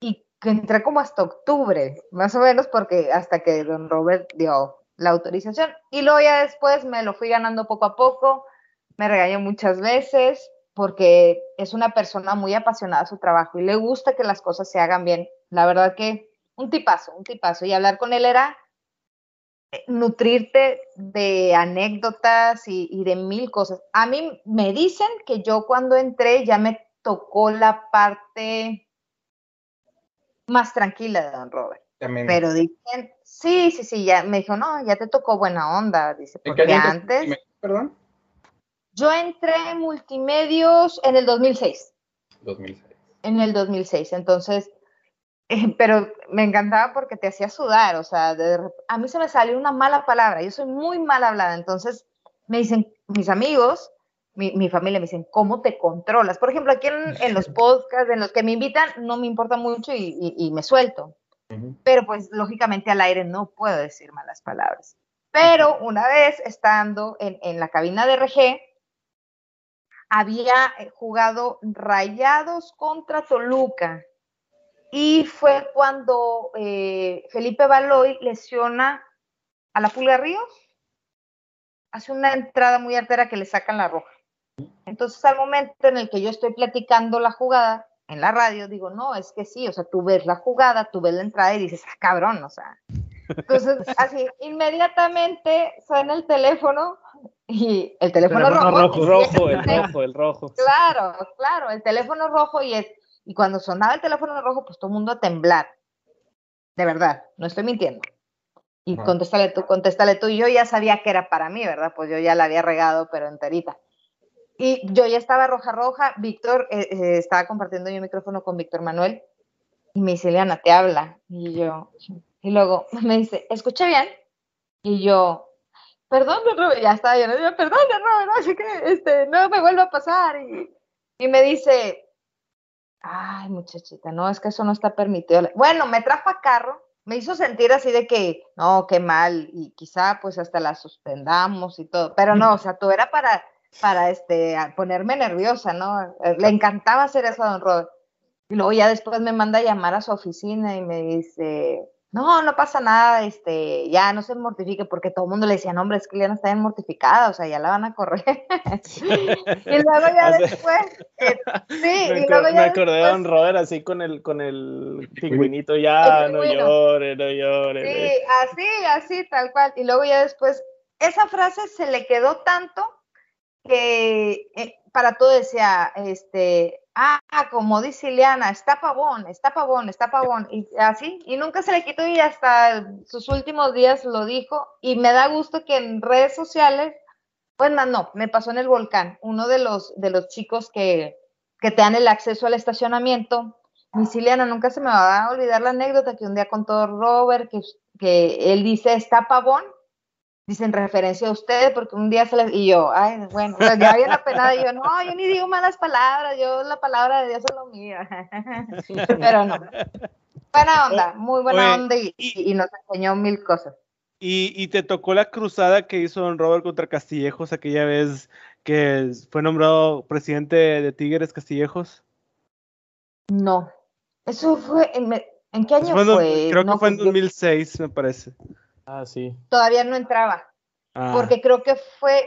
y que entré como hasta octubre, más o menos, porque hasta que don Robert dio la autorización. Y luego ya después me lo fui ganando poco a poco, me regañó muchas veces, porque es una persona muy apasionada a su trabajo y le gusta que las cosas se hagan bien. La verdad que un tipazo, un tipazo. Y hablar con él era eh, nutrirte de anécdotas y, de mil cosas. A mí me dicen que yo cuando entré ya me tocó la parte más tranquila de Don Robert. Pero dicen, sí, sí, sí, ya me dijo, no, ya te tocó buena onda, dice, porque antes... Perdón. Yo entré en multimedios en el 2006. 2006. En el 2006, entonces, eh, pero me encantaba porque te hacía sudar, o sea, a mí se me salió una mala palabra, yo soy muy mal hablada, entonces me dicen mis amigos, mi, familia me dicen, ¿cómo te controlas? Por ejemplo, aquí en, los podcasts en los que me invitan, no me importa mucho y, me suelto, pero pues lógicamente al aire no puedo decir malas palabras. Pero una vez estando en, en la cabina de RG, había eh, jugado Rayados contra Toluca. Y fue cuando eh, Felipe Baloy lesiona a la Pulga Ríos. Hace una entrada muy artera que le sacan la roja. Entonces, al momento en el que yo estoy platicando la jugada en la radio, digo, no, es que sí, o sea, tú ves la jugada, tú ves la entrada y dices, ah, cabrón, o sea. Entonces, así, inmediatamente suena el teléfono y el teléfono, rojo. rojo, el rojo, el rojo. Claro, claro, el teléfono rojo y, es, y cuando sonaba el teléfono rojo, pues todo el mundo a temblar. De verdad, no estoy mintiendo. Y contéstale tú, contéstale tú. Y yo ya sabía que era para mí, ¿verdad? Pues yo ya la había regado, pero enterita. Y yo ya estaba roja, roja. Víctor, eh, eh, estaba compartiendo mi micrófono con Víctor Manuel. Y me dice, Liana, te habla. Y yo, y luego me dice, ¿escucha bien? Y yo, perdón, Robert, ya está, ya no digo, perdón, Robert, no, sé que este, no me vuelva a pasar. Y, me dice, ay, muchachita, no, es que eso no está permitido. Bueno, me trajo a carro, me hizo sentir así de que, no, qué mal, y quizá pues hasta la suspendamos y todo, pero no, o sea, tú era para, para este, ponerme nerviosa, ¿no? Le encantaba hacer eso a don Robert. Y luego ya después me manda a llamar a su oficina y me dice, no, no pasa nada, este, ya no se mortifique, porque todo el mundo le decía, no, hombre, es que ya no está bien mortificada, o sea, ya la van a correr. y luego ya después, eh, sí, me y luego ya Me acordé de Don Robert así con el, con el pingüinito, ya, no llore, no llore. Sí, así, así, tal cual. Y luego ya después, esa frase se le quedó tanto que eh, para todo decía, este, ah, como dice Ileana, está pavón, está pavón, está pavón, y así, y nunca se le quitó y hasta sus últimos días lo dijo, y me da gusto que en redes sociales, pues más no, me pasó en el volcán, uno de los, de los chicos que, que te dan el acceso al estacionamiento, mi Ileana, nunca se me va a olvidar la anécdota que un día contó Robert, que, que él dice, está pavón, dicen referencia a usted, porque un día se les... Y yo, ay, bueno, ya había la penada, y yo, no, yo ni digo malas palabras, yo la palabra de Dios es lo mío. Pero no. Buena onda, muy buena onda y, nos enseñó mil cosas. Y, y, te tocó la cruzada que hizo Don Robert contra Castillejos aquella vez que fue nombrado presidente de Tigres Castillejos? No. Eso fue, ¿en, ¿en qué año fue? Creo que fue en 2006, me parece. Ah, sí. Todavía no entraba. Ah. Porque creo que fue,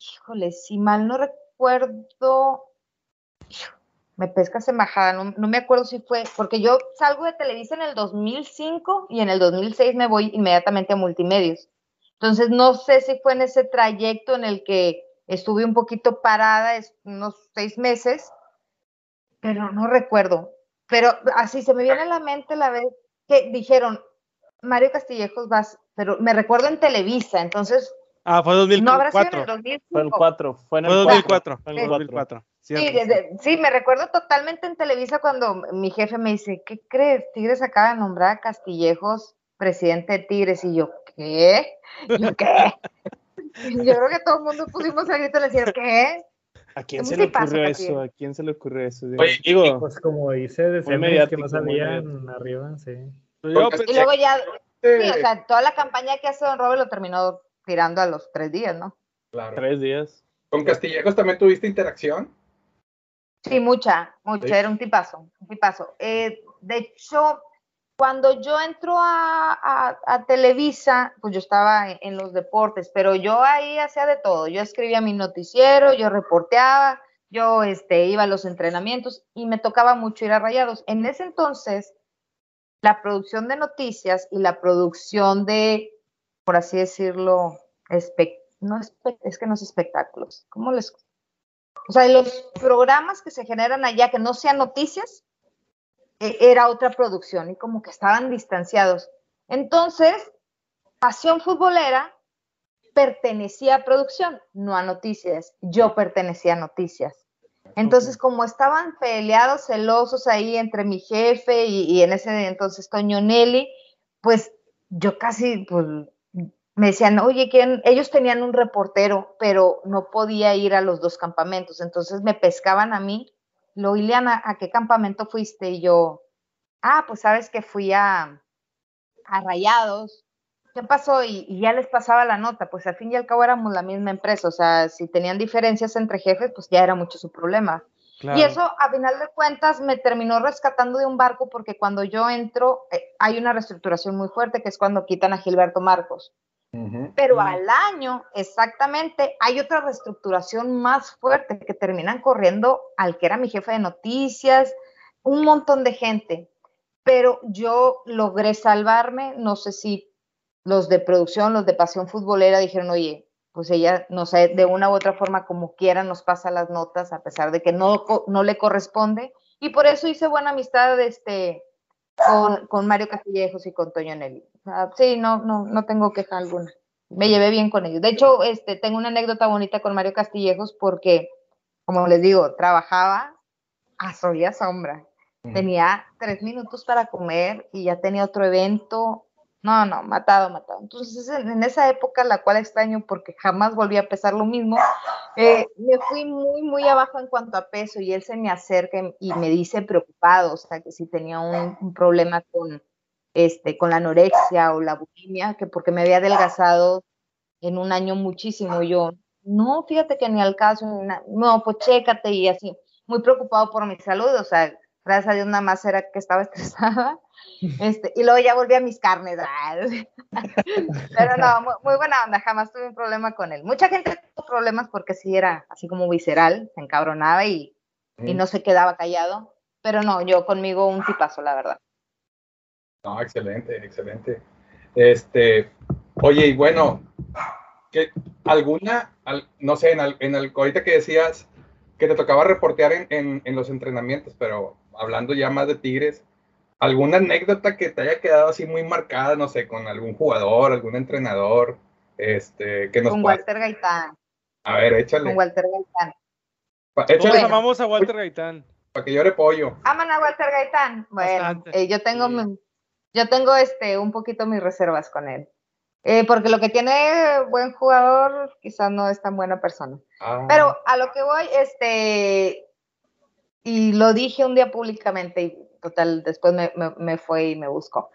híjole, si mal no recuerdo, me pescas en bajada, no, no, me acuerdo si fue, porque yo salgo de Televisa en el 2005 y en el 2006 me voy inmediatamente a multimedios. Entonces, no sé si fue en ese trayecto en el que estuve un poquito parada, unos seis meses, pero no recuerdo. Pero así se me viene a la mente la vez que dijeron, Mario Castillejos vas, pero me recuerdo en Televisa, entonces. Ah, fue 2004. No habrá sido en el 2005. Fue el 4, fue en el 2004. Fue en el 2004. Sí, sí, me recuerdo totalmente en Televisa cuando mi jefe me dice, ¿qué crees? Tigres acaba de nombrar a Castillejos presidente de Tigres y yo, ¿qué? Yo, ¿qué? yo creo que todo el mundo pusimos a grito y le decía, ¿qué? ¿A quién se le ocurrió eso? ¿A quién se le ocurrió eso? Digo, pues como dice, de que no salían arriba, sí. Pues y luego ya, sí, o sea, toda la campaña que hace Don Robert lo terminó tirando a los tres días, ¿no? Claro. Tres días. ¿Con Castillejos también tuviste interacción? Sí, mucha, mucha, era un tipazo, un tipazo. Eh, de hecho, cuando yo entro a, Televisa, pues yo estaba en, los deportes, pero yo ahí hacía de todo. Yo escribía mi noticiero, yo reporteaba, yo este, iba a los entrenamientos y me tocaba mucho ir a Rayados. En ese entonces, la producción de noticias y la producción de, por así decirlo, no es que no es espectáculos. ¿Cómo les...? O sea, los programas que se generan allá que no sean noticias, e, era otra producción y como que estaban distanciados. Entonces, Pasión Futbolera pertenecía a producción, no a noticias. Yo pertenecía a noticias. Entonces, como estaban peleados, celosos ahí entre mi jefe y, en ese entonces Toño Nelly, pues yo casi, pues, me decían, oye, ¿quién? ellos tenían un reportero, pero no podía ir a los dos campamentos. Entonces me pescaban a mí lo, Ileana, ¿a qué campamento fuiste? Y yo, ah, pues sabes que fui a, a Rayados. ¿Qué pasó? Y, ya les pasaba la nota, pues al fin y al cabo éramos la misma empresa, o sea, si tenían diferencias entre jefes, pues ya era mucho su problema. Y eso, a final de cuentas, me terminó rescatando de un barco porque cuando yo entro, eh, hay una reestructuración muy fuerte, que es cuando quitan a Gilberto Marcos. Pero al año, exactamente, hay otra reestructuración más fuerte que terminan corriendo al que era mi jefe de noticias, un montón de gente. Pero yo logré salvarme, no sé si los de producción, los de pasión futbolera dijeron, oye, pues ella, no sé, de una u otra forma, como quiera, nos pasa las notas, a pesar de que no, no le corresponde. Y por eso hice buena amistad este, con, con Mario Castillejos y con Toño Nelly. sí, no, no, no tengo queja alguna. Me llevé bien con ellos. De hecho, este, tengo una anécdota bonita con Mario Castillejos porque, como les digo, trabajaba a sol y a sombra. Tenía tres minutos para comer y ya tenía otro evento. No, no, matado, matado. Entonces, en esa época, la cual extraño porque jamás volví a pesar lo mismo, eh, me fui muy, muy abajo en cuanto a peso y él se me acerca y me dice preocupado, o sea, que si tenía un, problema con, este, con la anorexia o la bulimia, que porque me había adelgazado en un año muchísimo. Yo, no, fíjate que ni al caso, no, pues chécate y así, muy preocupado por mi salud, o sea, gracias a Dios nada más era que estaba estresada. Este, y luego ya volví a mis carnes. Pero no, muy, buena onda, jamás tuve un problema con él. Mucha gente tuvo problemas porque sí era así como visceral, se encabronaba y, y no se quedaba callado. Pero no, yo conmigo un tipazo, la verdad. No, excelente, excelente. Este, oye, y bueno, que alguna, no sé, en, en el, ahorita que decías que te tocaba reportear en, en, los entrenamientos, pero hablando ya más de Tigres, ¿alguna anécdota que te haya quedado así muy marcada, no sé, con algún jugador, algún entrenador? Este, que nos con Walter Gaitán. A ver, échale. Con Walter Gaitán. Todos amamos a Walter Gaitán. Para que llore pollo. Aman a Walter Gaitán. Bueno, eh, yo tengo, yo tengo este, un poquito mis reservas con él. Eh, porque lo que tiene buen jugador quizás no es tan buena persona. Ah. Pero a lo que voy, este, y lo dije un día públicamente y total, después me, fue y me buscó.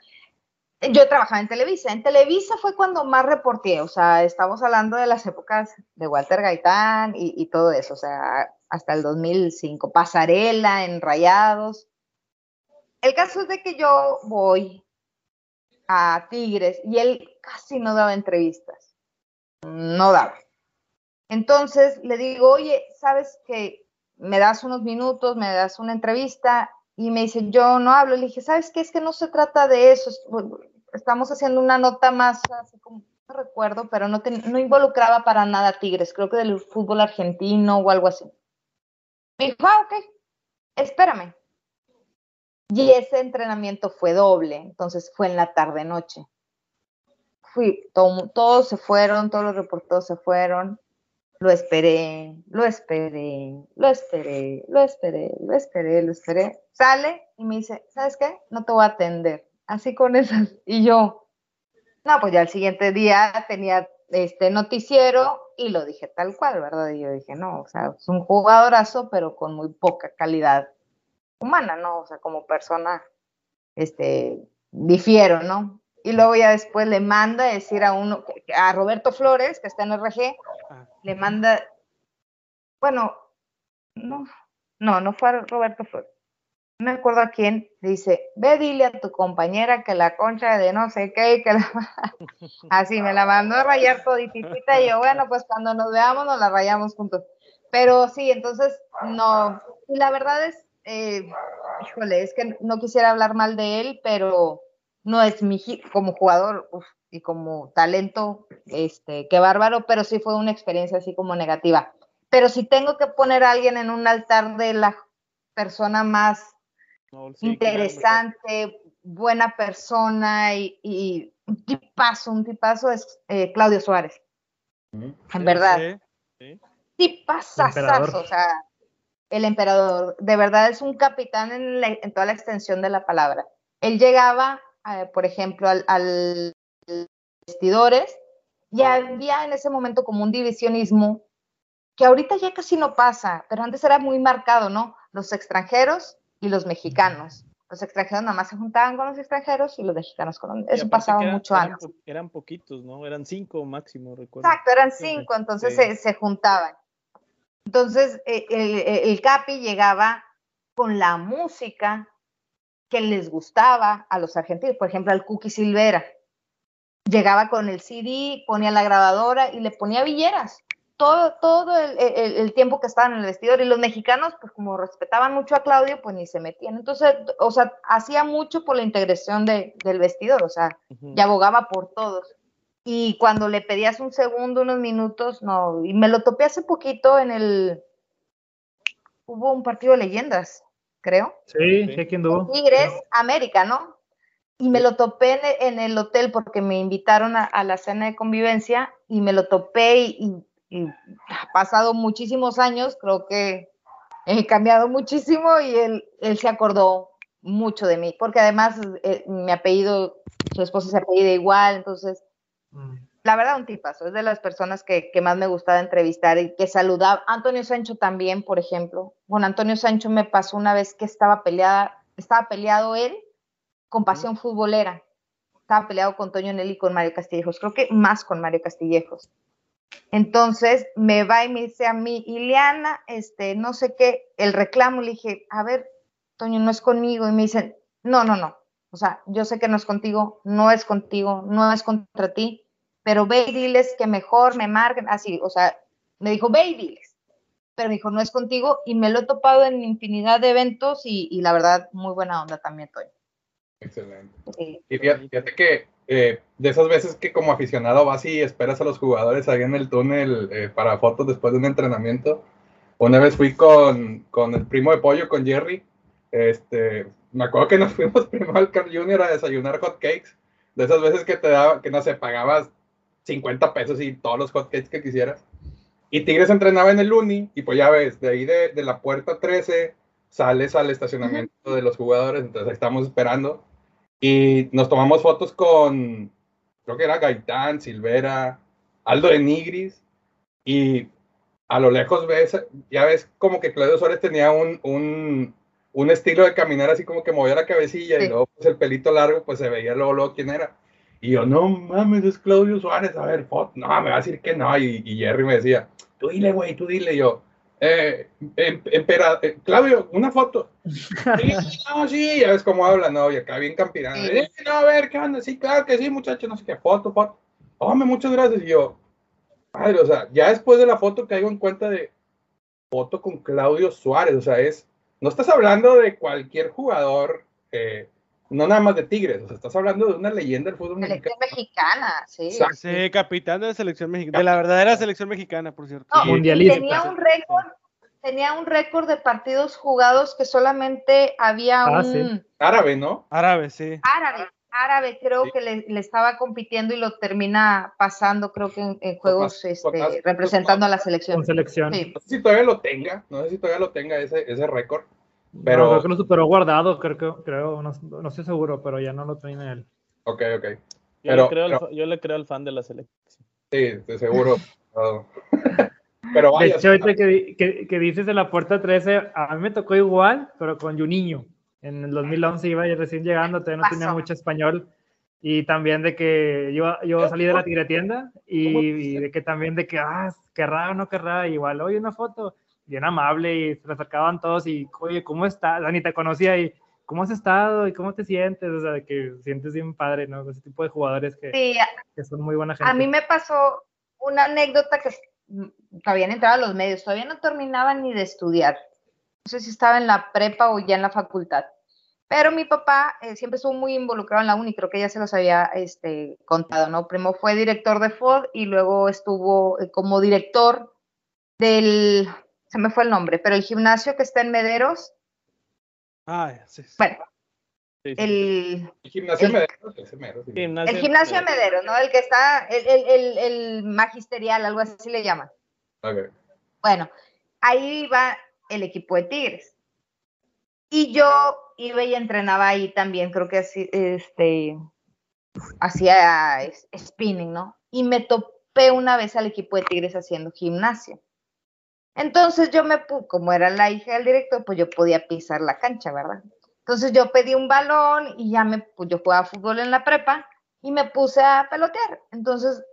Yo trabajaba en Televisa. En Televisa fue cuando más reporté, o sea, estamos hablando de las épocas de Walter Gaitán y, y todo eso, o sea, hasta el 2005, pasarela en Rayados. El caso es de que yo voy a Tigres y él casi no daba entrevistas, no daba. Entonces le digo, oye, ¿sabes que me das unos minutos, me das una entrevista? Y me dice, yo no hablo. Le dije, ¿sabes qué? Es que no se trata de eso. Estamos haciendo una nota más, así como, no recuerdo, pero no, no involucraba para nada Tigres, creo que del fútbol argentino o algo así. Me dijo, ah, ok, espérame. Y ese entrenamiento fue doble, entonces fue en la tarde-noche. Fui, todos se fueron, todos los reporteros se fueron. Lo esperé, lo esperé, lo esperé, lo esperé, lo esperé, lo esperé. Sale y me dice, ¿sabes qué? No te voy a atender. Así con esas. Y yo, no, pues ya el siguiente día tenía este noticiero y lo dije tal cual, ¿verdad? Y yo dije, no, o sea, es un jugadorazo, pero con muy poca calidad humana, ¿no? O sea, como persona, este, difiero, ¿no? y luego ya después le manda a decir a uno, a Roberto Flores, que está en RG, ah. le manda, bueno, no, no, no fue a Roberto Flores, no me acuerdo a quién, dice, ve dile a tu compañera que la concha de no sé qué, que la... así me la mandó a rayar toditita y yo, bueno, pues cuando nos veamos nos la rayamos juntos. Pero sí, entonces, no, la verdad es, eh, híjole, es que no quisiera hablar mal de él, pero no es mi como jugador y como talento, este, qué bárbaro, pero sí fue una experiencia así como negativa. Pero si tengo que poner a alguien en un altar de la persona más interesante, buena persona y, un tipazo, un tipazo es eh, Claudio Suárez. En verdad. Sí, sí. o sea, el emperador. De verdad es un capitán en, en toda la extensión de la palabra. Él llegaba eh, por ejemplo, al, vestidores, y había en ese momento como un divisionismo que ahorita ya casi no pasa, pero antes era muy marcado, ¿no? Los extranjeros y los mexicanos. Los extranjeros nada más se juntaban con los extranjeros y los mexicanos con Eso pasaba mucho antes. Eran poquitos, ¿no? Eran cinco máximo, recuerdo. Exacto, eran cinco, entonces se, juntaban. Entonces eh, el, el Capi llegaba con la música que les gustaba a los argentinos, por ejemplo, al Cookie Silvera. Llegaba con el CD, ponía la grabadora y le ponía villeras todo, todo el, tiempo que estaban en el vestidor. Y los mexicanos, pues como respetaban mucho a Claudio, pues ni se metían. Entonces, o sea, hacía mucho por la integración del vestidor, o sea, y abogaba por todos. Y cuando le pedías un segundo, unos minutos, no. Y me lo topé hace poquito en el. Hubo un partido de leyendas creo. Sí, sé quién tuvo. Tigres, América, ¿no? Y me lo topé en, el hotel porque me invitaron a, la cena de convivencia y me lo topé y, ha pasado muchísimos años, creo que he cambiado muchísimo y él, él se acordó mucho de mí, porque además eh, mi apellido, su esposa se apellida igual, entonces mm la verdad, un tipazo. Es de las personas que, más me gustaba entrevistar y que saludaba. Antonio Sancho también, por ejemplo. Bueno, Antonio Sancho me pasó una vez que estaba peleada, estaba peleado él con pasión futbolera. Estaba peleado con Toño Nelly y con Mario Castillejos. Creo que más con Mario Castillejos. Entonces me va y me dice a mí, Ileana, este, no sé qué, el reclamo. Le dije, a ver, Toño, no es conmigo. Y me dicen, no, no, no. O sea, yo sé que no es contigo, no es contigo, no es contra ti pero ve y diles que mejor me marquen, así, o sea, me dijo, ve y diles, pero me dijo, no es contigo, y me lo he topado en infinidad de eventos y, la verdad, muy buena onda también, Toño. Excelente. Y fíjate, que eh, de esas veces que como aficionado vas y esperas a los jugadores ahí en el túnel eh, para fotos después de un entrenamiento, una vez fui con, con el primo de pollo, con Jerry, este, me acuerdo que nos fuimos primero al Carl Jr. a desayunar hot cakes, de esas veces que te daba, que no sé, pagabas 50 pesos y todos los hotcakes que quisieras. Y Tigres entrenaba en el Uni, y pues ya ves, de ahí de, de la puerta 13 sales al estacionamiento de los jugadores, entonces estamos esperando. Y nos tomamos fotos con, creo que era Gaitán, Silvera, Aldo de Nigris, y a lo lejos ves, ya ves como que Claudio Suárez tenía un, un, un estilo de caminar así como que movía la cabecilla y luego pues el pelito largo, pues se veía luego, luego quién era. Y yo, no mames, es Claudio Suárez, a ver, foto. No, me va a decir que no. Y, Jerry me decía, tú dile, güey, tú dile. yo, eh, em, eh, Claudio, una foto. Sí, no, sí, ya ves cómo habla, no, y acá bien campirano. Eh, no, a ver, ¿qué onda? Sí, claro que sí, muchacho, no sé qué, foto, foto. Hombre, muchas gracias. Y yo, padre, o sea, ya después de la foto caigo en cuenta de foto con Claudio Suárez, o sea, es, no estás hablando de cualquier jugador eh, no nada más de Tigres, o sea, estás hablando de una leyenda del fútbol selección mexicana. sí. Sí, capitán de la selección mexicana, de la verdadera selección mexicana, por cierto. Mundialista. Tenía un récord, tenía un récord de partidos jugados que solamente había ah, un árabe, ¿no? Árabe, sí. Árabe, árabe, creo que le, estaba compitiendo y lo termina pasando, creo que en, juegos este, representando a la selección. selección. No sé si todavía lo tenga, no sé si todavía lo tenga ese, ese récord. Pero... creo que lo superó guardado, creo, creo no, no, estoy seguro, pero ya no lo tiene él. Ok, ok. Yo, pero, le creo al, yo le creo al fan de la selección. Sí, de seguro. pero vaya. De hecho, ahorita que, que, que, dices de la puerta 13, a mí me tocó igual, pero con Juninho. En el 2011 iba recién llegando, todavía no tenía mucho español. Y también de que yo, yo salí de la tigre tienda y, de que también de que, ah, querrá o no querrá, igual, oye, una foto, bien amable y se le acercaban todos y, oye, ¿cómo estás? Ni te conocía y, ¿cómo has estado y cómo te sientes? O sea, que sientes bien padre, ¿no? Ese tipo de jugadores que, que son muy buena gente. A mí me pasó una anécdota que habían entrado a los medios, todavía no terminaban ni de estudiar. No sé si estaba en la prepa o ya en la facultad. Pero mi papá eh, siempre estuvo muy involucrado en la uni, creo que ya se los había este, contado, ¿no? Primo fue director de Ford y luego estuvo eh, como director del, se me fue el nombre, pero el gimnasio que está en Mederos. Ah, sí. Bueno, El, el, gimnasio el, Mederos, el gimnasio Mederos, ¿no? El que está, el, el, magisterial, algo así le llaman. Okay. Bueno, ahí va el equipo de Tigres. Y yo iba y entrenaba ahí también, creo que así, este, hacía spinning, ¿no? Y me topé una vez al equipo de Tigres haciendo gimnasio. Entonces yo me como era la hija del director, pues yo podía pisar la cancha, ¿verdad? Entonces yo pedí un balón y ya me, pues yo jugaba fútbol en la prepa y me puse a pelotear. Entonces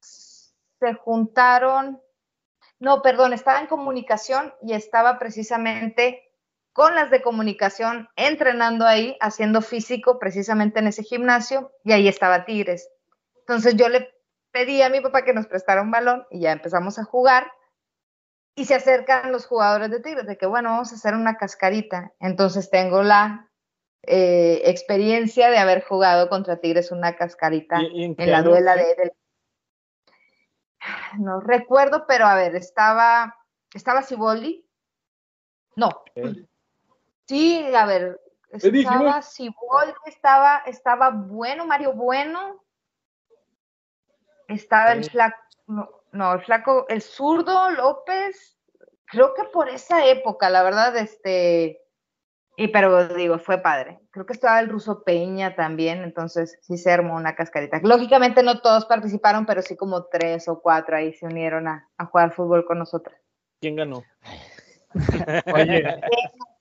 se juntaron, no, perdón, estaba en comunicación y estaba precisamente con las de comunicación, entrenando ahí, haciendo físico precisamente en ese gimnasio, y ahí estaba Tigres. Entonces yo le pedí a mi papá que nos prestara un balón y ya empezamos a jugar. Y se acercan los jugadores de Tigres, de que bueno, vamos a hacer una cascarita. Entonces tengo la eh, experiencia de haber jugado contra Tigres una cascarita en, la duela de, No recuerdo, pero a ver, estaba, estaba Siboldi. No, Sí, a ver, estaba Cibol, estaba, estaba bueno, Mario Bueno, estaba el flaco, no, el flaco, el zurdo López, creo que por esa época, la verdad, este, y pero digo, fue padre. Creo que estaba el ruso Peña también, entonces sí se armó una cascarita. Lógicamente no todos participaron, pero sí como tres o cuatro ahí se unieron a, a jugar fútbol con nosotros. ¿Quién ganó? Oye.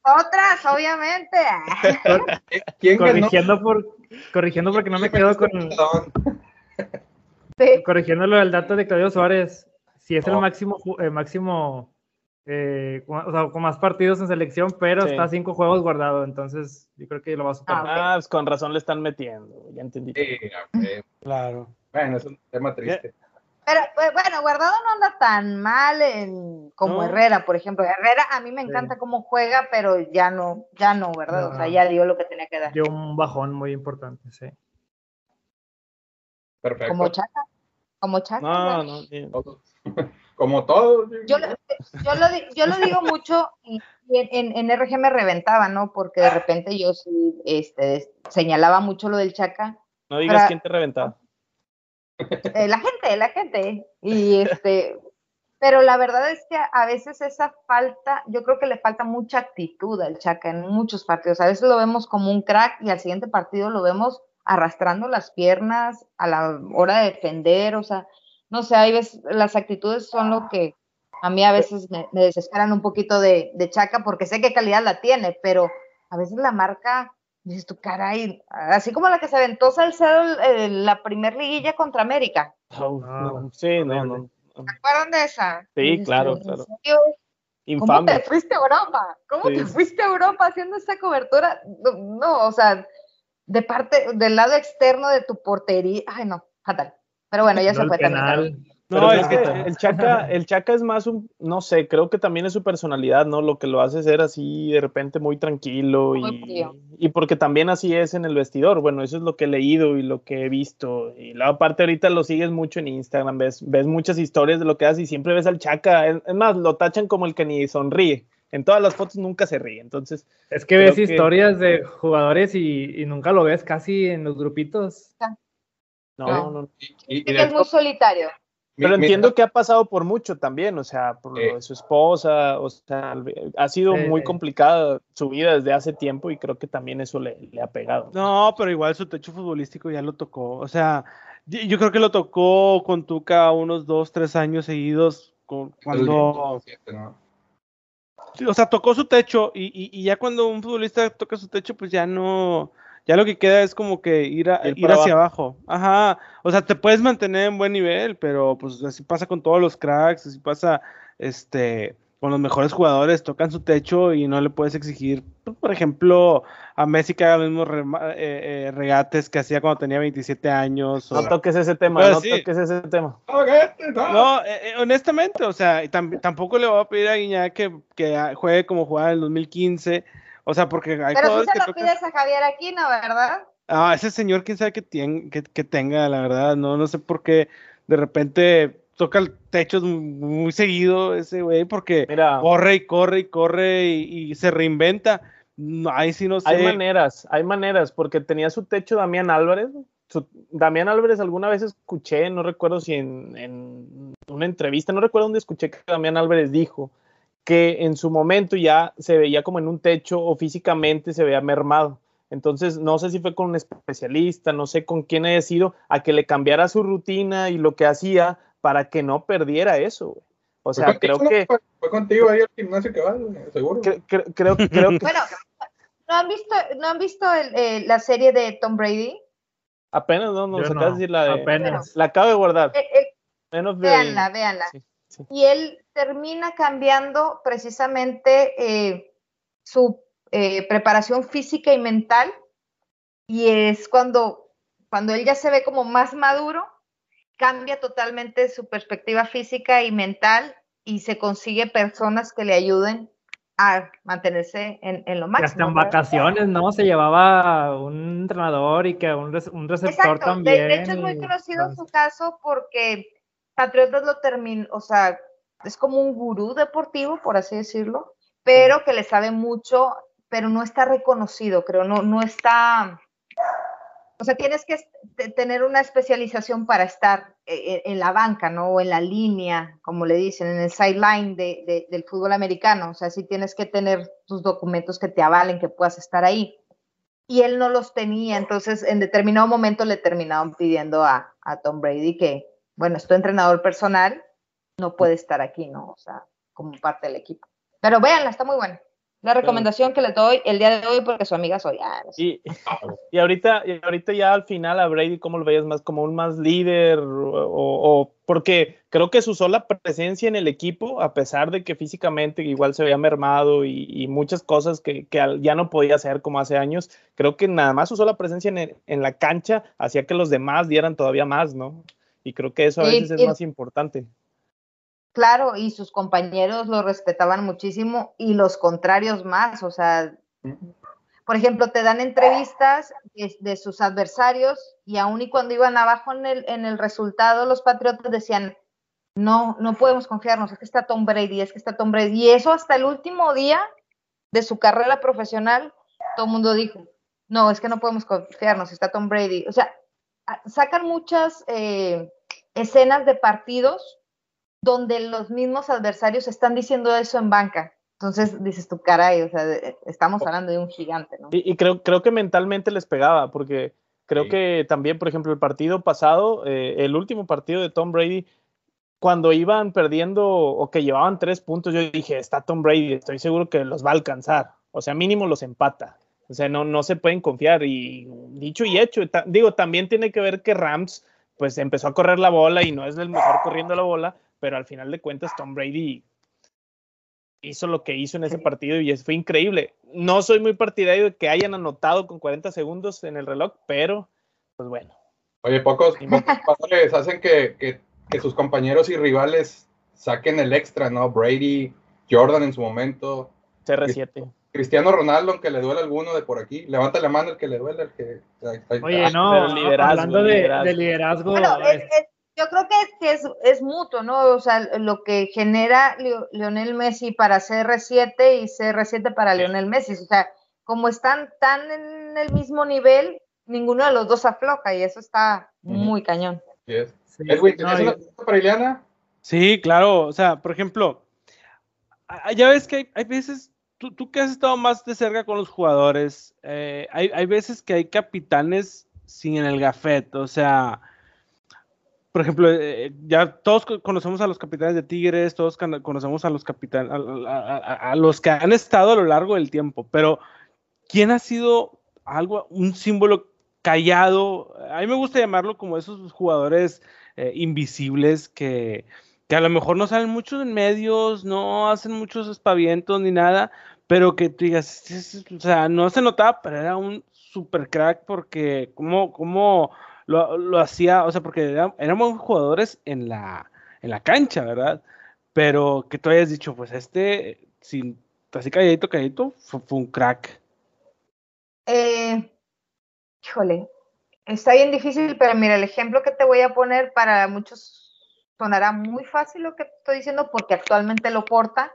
Otras, obviamente. corrigiendo, por, corrigiendo porque no me quedo con. Sí. Corrigiendo lo del dato de Claudio Suárez. Si es el oh. máximo, eh, máximo eh, o sea, con más partidos en selección, pero está cinco juegos guardado, entonces yo creo que lo va a superar. Ah, pues con razón le están metiendo, ya entendí. Sí, claro. Bueno, es un tema triste. Pero pues, bueno, Guardado no anda tan mal en, como Herrera, por ejemplo. Herrera a mí me encanta cómo juega, pero ya no, ya no, ¿verdad? o sea, ya dio lo que tenía que dar. Dio un bajón muy importante, sí. Perfecto. Como Chaca. Como. No, no, como todo. Yo, lo, yo, lo, yo lo digo mucho y en, en, RG me reventaba, ¿no? Porque de repente yo este, señalaba mucho lo del Chaca. No digas quién te reventaba. Eh, la gente, la gente. Y este, pero la verdad es que a veces esa falta, yo creo que le falta mucha actitud al Chaca en muchos partidos. A veces lo vemos como un crack y al siguiente partido lo vemos arrastrando las piernas a la hora de defender, o sea, no sé, hay veces, las actitudes son lo que a mí a veces me, desesperan un poquito de, de Chaca porque sé qué calidad la tiene, pero a veces la marca Dices tú, caray, así como la que se aventó Salcedo en la primer liguilla contra América. Ah, sí, no, no. ¿Se acuerdan de esa? Sí, claro, claro. ¿Cómo te fuiste a Europa? ¿Cómo te fuiste a Europa haciendo esa cobertura? No, o sea, de parte, del lado externo de tu portería. Ay, no, fatal. Pero bueno, ya se fue también. No, es que el Chaca, el Chaca es más un, no sé, creo que también es su personalidad, ¿no? Lo que lo hace ser así de repente muy tranquilo y, y, porque también así es en el vestidor. Bueno, eso es lo que he leído y lo que he visto. Y la parte ahorita lo sigues mucho en Instagram, ves, ves muchas historias de lo que hace y siempre ves al Chaca. Es, más, lo tachan como el que ni sonríe. En todas las fotos nunca se ríe. Entonces. Es que ves historias de jugadores y, nunca lo ves casi en los grupitos. No, no. es muy solitario. Pero entiendo que ha pasado por mucho también, o sea, por lo de su esposa, o sea, ha sido muy complicada su vida desde hace tiempo y creo que también eso le, ha pegado. No, pero igual su techo futbolístico ya lo tocó, o sea, yo creo que lo tocó con Tuca unos dos, tres años seguidos, cuando... O sea, tocó su techo y, y ya cuando un futbolista toca su techo, pues ya no ya lo que queda es como que ir, a, ir, hacia abajo. Ajá, o sea, te puedes mantener en buen nivel, pero pues así pasa con todos los cracks, así pasa este con los mejores jugadores, tocan su techo y no le puedes exigir, pues, por ejemplo, a Messi que haga los mismos eh, eh, regates que hacía cuando tenía 27 años. No toques ese tema, no toques ese tema. No, eh, honestamente, o sea, tampoco le voy a pedir a Guiñac que, que juegue como jugaba en el 2015 o sea, porque hay Pero tú se lo pides a Javier Aquino, ¿verdad? Ah, ese señor, quién sabe que, que, tenga, la verdad, no, no sé por qué de repente toca el techo muy, seguido ese güey, porque corre y corre y corre y, se reinventa. ahí sí no sé. Hay maneras, hay maneras, porque tenía su techo Damián Álvarez. Damián Álvarez alguna vez escuché, no recuerdo si en, en una entrevista, no recuerdo dónde escuché que Damián Álvarez dijo que en su momento ya se veía como en un techo o físicamente se veía mermado. Entonces, no sé si fue con un especialista, no sé con quién haya sido, a que le cambiara su rutina y lo que hacía para que no perdiera eso. O sea, creo que... Fue, contigo ahí al gimnasio que va, seguro. creo, creo, que... Bueno, ¿no han visto, ¿no han visto la serie de Tom Brady? Apenas, no, no, se no, decir la de... Apenas. La acabo de guardar. Menos de... Véanla, véanla. Y él termina cambiando precisamente eh, su eh, preparación física y mental. Y es cuando, cuando él ya se ve como más maduro, cambia totalmente su perspectiva física y mental y se consigue personas que le ayuden a mantenerse en, lo máximo. hasta en vacaciones, ¿no? Se llevaba un entrenador y que un, un receptor también. De, hecho, es muy conocido su caso porque Patriotas lo terminó, o sea, es como un gurú deportivo, por así decirlo, pero que le sabe mucho, pero no está reconocido, creo, no, no está, o sea, tienes que tener una especialización para estar eh, en, la banca, ¿no? O en la línea, como le dicen, en el sideline de, del fútbol americano, o sea, sí tienes que tener tus documentos que te avalen que puedas estar ahí. Y él no los tenía, entonces en determinado momento le terminaron pidiendo a, a Tom Brady que, bueno, es tu entrenador personal, no puede estar aquí, ¿no? O sea, como parte del equipo. Pero véanla, está muy buena. La recomendación que le doy el día de hoy porque su amiga soy. Ah, y, y, ahorita, y ahorita ya al final a Brady, ¿cómo lo veías más? ¿Como un más líder? O, porque creo que su sola presencia en el equipo, a pesar de que físicamente igual se veía mermado y, muchas cosas que, ya no podía hacer como hace años, creo que nada más su sola presencia en, en la cancha hacía que los demás dieran todavía más, ¿no? Y creo que eso a veces es más importante. Claro, y sus compañeros lo respetaban muchísimo y los contrarios más, o sea, por ejemplo, te dan entrevistas de, sus adversarios y aún y cuando iban abajo en el, en el resultado, los Patriotas decían, no, no podemos confiarnos, es que está Tom Brady, es que está Tom Brady. Y eso hasta el último día de su carrera profesional, todo el mundo dijo, no, es que no podemos confiarnos, está Tom Brady. O sea, sacan muchas eh, escenas de partidos donde los mismos adversarios están diciendo eso en banca. Entonces dices tu caray, o sea, estamos hablando de un gigante, ¿no? Y, creo, creo que mentalmente les pegaba, porque creo que también, por ejemplo, el partido pasado, eh, el último partido de Tom Brady, cuando iban perdiendo o que llevaban tres puntos, yo dije, está Tom Brady, estoy seguro que los va a alcanzar. O sea, mínimo los empata. O sea, no, no se pueden confiar. Y dicho y hecho, digo, también tiene que ver que Rams pues empezó a correr la bola y no es el mejor corriendo la bola, pero al final de cuentas Tom Brady hizo lo que hizo en ese partido y fue increíble. No soy muy partidario de que hayan anotado con 40 segundos en el reloj, pero pues bueno. Oye, pocos, pocos hacen que, que, sus compañeros y rivales saquen el extra, ¿no? Brady, Jordan en su momento. CR7. Cristiano Ronaldo, aunque le duele alguno de por aquí, levanta la mano el que le duele, el que... Oye, no, hablando de liderazgo, yo creo que, es, es, mutuo, ¿no? O sea, lo que genera Lionel Messi para CR7 y CR7 para Lionel Messi. O sea, como están tan en el mismo nivel, ninguno de los dos afloja y eso está muy cañón. Sí, una para Ileana? Sí, claro. O sea, por ejemplo, ya ves que hay, veces, tú, tú, que has estado más de cerca con los jugadores, eh, hay, hay veces que hay capitanes sin el gafet, o sea, por ejemplo, eh, ya todos conocemos a los capitanes de Tigres, todos conocemos a los capitanes, a, los que han estado a lo largo del tiempo, pero ¿quién ha sido algo, un símbolo callado? A mí me gusta llamarlo como esos jugadores eh, invisibles que, que, a lo mejor no salen muchos en medios, no hacen muchos espavientos ni nada, pero que tú digas, o sea, no se notaba, pero era un super crack porque como, como lo, hacía, o sea, porque éramos jugadores en la, en la cancha, ¿verdad? Pero que tú hayas dicho, pues este, sin, así calladito, calladito, fue, un crack. Eh, híjole, está bien difícil, pero mira, el ejemplo que te voy a poner para muchos sonará muy fácil lo que estoy diciendo porque actualmente lo porta,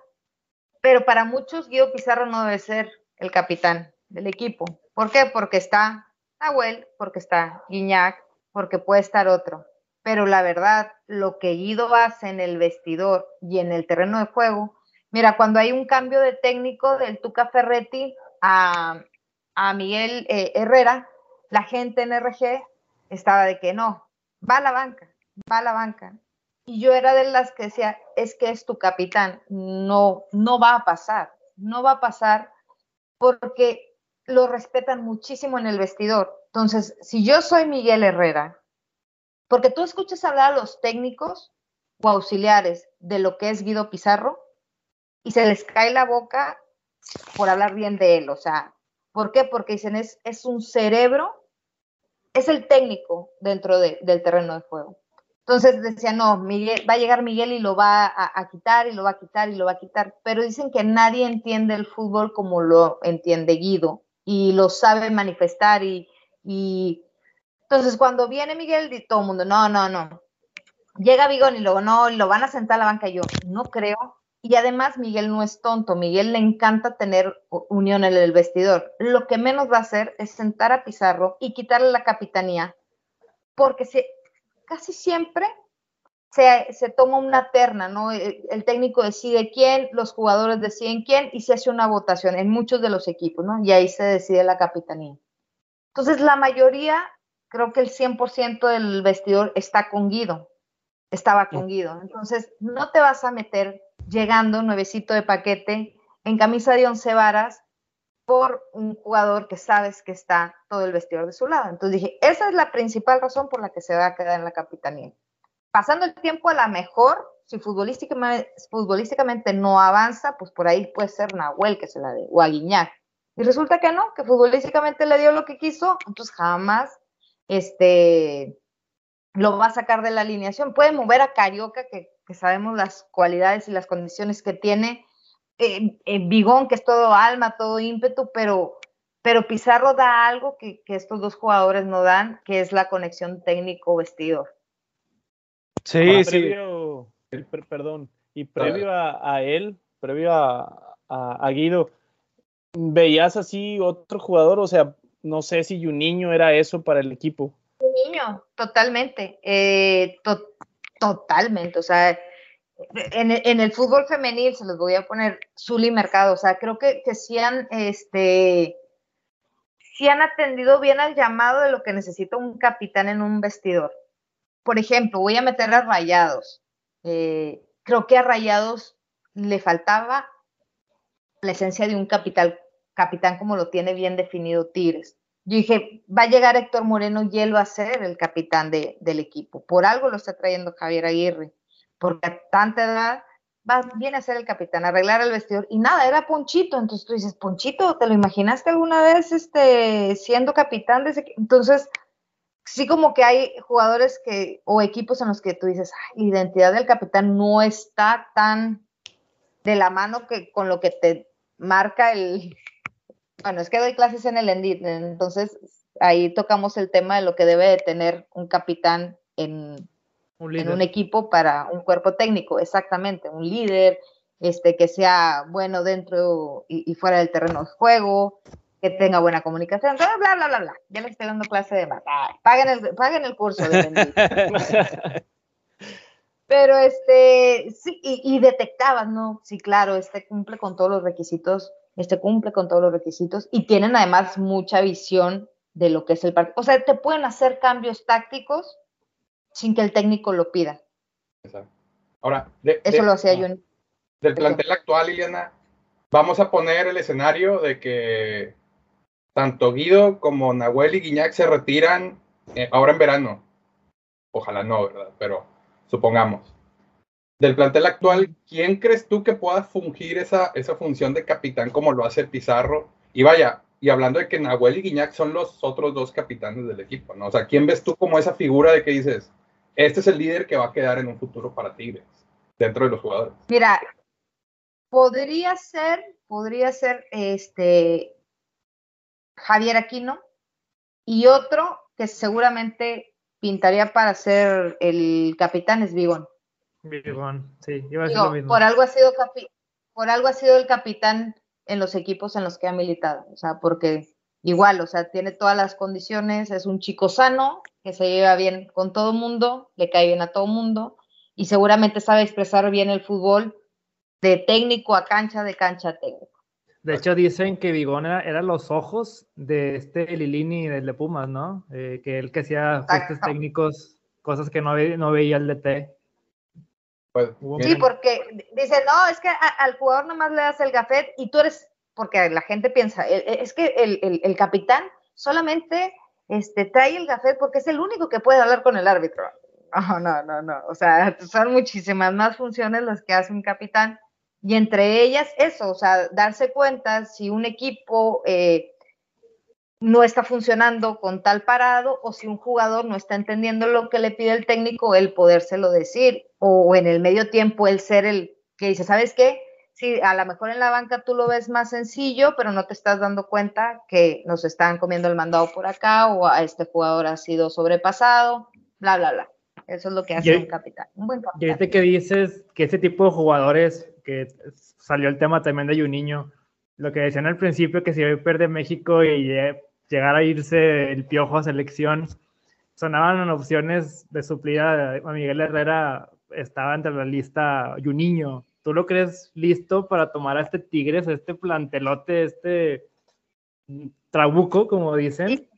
pero para muchos Guido Pizarro no debe ser el capitán del equipo. ¿Por qué? Porque está Nahuel, porque está Guiñac, porque puede estar otro. Pero la verdad, lo que Guido hace en el vestidor y en el terreno de juego, mira, cuando hay un cambio de técnico del Tuca Ferretti a, Miguel eh, Herrera, la gente en RG estaba de que no, va a la banca, va a la banca. Y yo era de las que decía, es que es tu capitán, no, no va a pasar, no va a pasar porque lo respetan muchísimo en el vestidor. Entonces, si yo soy Miguel Herrera, porque tú escuchas hablar a los técnicos o auxiliares de lo que es Guido Pizarro y se les cae la boca por hablar bien de él. O sea, ¿por qué? Porque dicen es, es un cerebro, es el técnico dentro del terreno de juego. Entonces decían, no, Miguel, va a llegar Miguel y lo va a, a, quitar y lo va a quitar y lo va a quitar. Pero dicen que nadie entiende el fútbol como lo entiende Guido y lo sabe manifestar y, entonces cuando viene Miguel y todo el mundo, no, no, no. Llega Vigón y luego no, lo van a sentar a la banca. yo no creo. Y además Miguel no es tonto. Miguel le encanta tener unión en el vestidor. Lo que menos va a hacer es sentar a Pizarro y quitarle la capitanía. Porque se, casi siempre se, se, toma una terna, ¿no? El, técnico decide quién, los jugadores deciden quién y se hace una votación en muchos de los equipos, ¿no? Y ahí se decide la capitanía. Entonces, la mayoría, creo que el 100% del vestidor está con Guido, estaba con Guido. Entonces, no te vas a meter llegando nuevecito de paquete en camisa de once varas por un jugador que sabes que está todo el vestidor de su lado. Entonces dije, esa es la principal razón por la que se va a quedar en la capitanía pasando el tiempo a la mejor, si futbolísticamente, futbolísticamente no avanza, pues por ahí puede ser Nahuel que se la dé, o a Guiñac. Y resulta que no, que futbolísticamente le dio lo que quiso, entonces jamás este, lo va a sacar de la alineación. Puede mover a Carioca, que, sabemos las cualidades y las condiciones que tiene, eh, eh, Bigón, que es todo alma, todo ímpetu, pero, pero Pizarro da algo que, que estos dos jugadores no dan, que es la conexión técnico-vestidor. Sí, sí. perdón, y previo a, él, previo a, Guido, ¿veías así otro jugador? O sea, no sé si un niño era eso para el equipo. Un niño, totalmente. Eh, totalmente. O sea, en, el fútbol femenil se los voy a poner Zuli Mercado. O sea, creo que, que sí han, este, sí han atendido bien al llamado de lo que necesita un capitán en un vestidor por ejemplo, voy a meter a Rayados. Eh, creo que a Rayados le faltaba la esencia de un capital, capitán como lo tiene bien definido Tigres. Yo dije, va a llegar Héctor Moreno y él va a ser el capitán del equipo. Por algo lo está trayendo Javier Aguirre, porque a tanta edad va, viene a ser el capitán, arreglar el vestidor. Y nada, era Ponchito. Entonces tú dices, Ponchito, ¿te lo imaginaste alguna vez este, siendo capitán de ese Entonces, sí como que hay jugadores que o equipos en los que tú dices, la identidad del capitán no está tan de la mano que con lo que te marca el bueno, es que doy clases en el Endit, entonces ahí tocamos el tema de lo que debe de tener un capitán en, en un equipo para un cuerpo técnico, exactamente, un líder, este, que sea bueno dentro y, fuera del terreno de juego, que tenga buena comunicación, bla, bla, bla, bla, Ya le estoy dando clase de más. Paguen el, paguen el curso de Pero este, sí, y, y detectabas, ¿no? Sí, claro, este cumple con todos los requisitos, este cumple con todos los requisitos y tienen además mucha visión de lo que es el partido. O sea, te pueden hacer cambios tácticos sin que el técnico lo pida. Exacto. Ahora, eso lo hacía yo. Del plantel actual, Liliana, vamos a poner el escenario de que tanto Guido como Nahuel y Guiñac se retiran eh, ahora en verano. Ojalá no, ¿verdad? Pero supongamos. Del plantel actual, ¿quién crees tú que pueda fungir esa, esa función de capitán como lo hace Pizarro? Y vaya, y hablando de que Nahuel y Guiñac son los otros dos capitanes del equipo, ¿no? O sea, ¿quién ves tú como esa figura de que dices, este es el líder que va a quedar en un futuro para Tigres, dentro de los jugadores? Mira, podría ser, podría ser este Javier Aquino y otro que seguramente pintaría para ser el capitán es Vigón. Vigón, sí, iba a ser lo mismo. Por algo ha sido por algo ha sido el capitán en los equipos en los que ha militado, o sea, porque igual, o sea, tiene todas las condiciones, es un chico sano, que se lleva bien con todo mundo, le cae bien a todo mundo y seguramente sabe expresar bien el fútbol de técnico a cancha, de cancha a técnico. De hecho, dicen que Vigón era, los ojos de este Lilini del de Pumas, ¿no? Eh, que él que hacía ajustes técnicos, cosas que no, no veía el DT. Pues, sí, porque dice, no, es que al jugador nomás le das el gafet y tú eres, porque la gente piensa, e, e, es que el, capitán solamente este, trae el gafet porque es el único que puede hablar con el árbitro. No, no, no, no. O sea, son muchísimas más funciones las que hace un capitán y entre ellas eso, o sea, darse cuenta si un equipo eh, no está funcionando con tal parado o si un jugador no está entendiendo lo que le pide el técnico, el podérselo decir o en el medio tiempo el ser el que dice, ¿sabes qué? Sí, a lo mejor en la banca tú lo ves más sencillo, pero no te estás dando cuenta que nos están comiendo el mandado por acá o a este jugador ha sido sobrepasado, bla, bla, bla. Eso es lo que hace un capitán, un buen capitán. Y ahorita que dices que ese tipo de jugadores que salió el tema también de niño lo que decían al principio, que si hoy pierde México y llegara a irse el piojo a selección, sonaban opciones de suplida a Miguel Herrera, estaba entre la lista Juninho. ¿Tú lo crees listo para tomar a este Tigres, este plantelote, este trabuco, como dicen?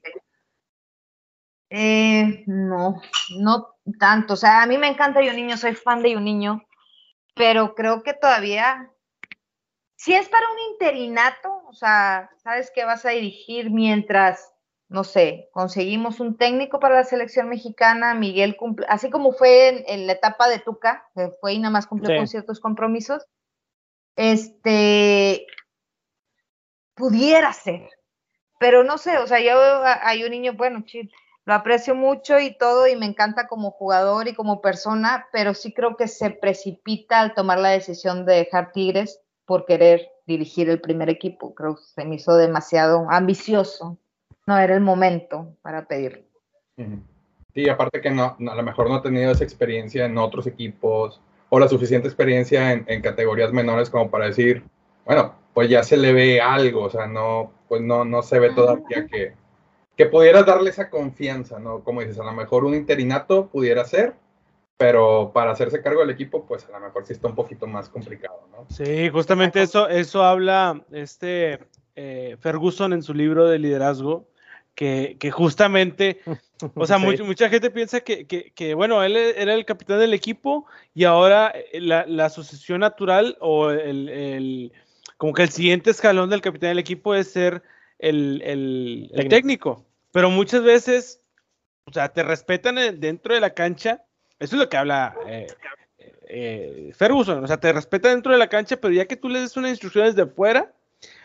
Eh, no, no tanto. O sea, a mí me encanta Juninho, soy fan de Juninho pero creo que todavía, si es para un interinato, o sea, sabes que vas a dirigir mientras, no sé, conseguimos un técnico para la selección mexicana, Miguel cumple, así como fue en, la etapa de Tuca, que fue y nada más cumplió con ciertos compromisos, este, pudiera ser, pero no sé, o sea, yo hay un niño, bueno, chido lo aprecio mucho y todo y me encanta como jugador y como persona, pero sí creo que se precipita al tomar la decisión de dejar Tigres por querer dirigir el primer equipo. Creo que se me hizo demasiado ambicioso. No era el momento para pedirlo. Sí, aparte que no, a lo mejor no ha tenido esa experiencia en otros equipos o la suficiente experiencia en, en, categorías menores como para decir, bueno, pues ya se le ve algo, o sea, no, pues no, no se ve todavía que, que pudiera darle esa confianza, ¿no? Como dices, a lo mejor un interinato pudiera ser, pero para hacerse cargo del equipo, pues a lo mejor sí está un poquito más complicado, ¿no? Sí, justamente eso, eso habla este eh, Ferguson en su libro de liderazgo, que, que justamente, o sea, mucha gente piensa que, que, que, bueno, él era el capitán del equipo y ahora eh, la, la sucesión natural o el, el, como que el siguiente escalón del capitán del equipo es ser el, el técnico pero muchas veces, o sea, te respetan dentro de la cancha. Eso es lo que habla eh, eh, Ferguson. O sea, te respetan dentro de la cancha, pero ya que tú le des una instrucción desde fuera,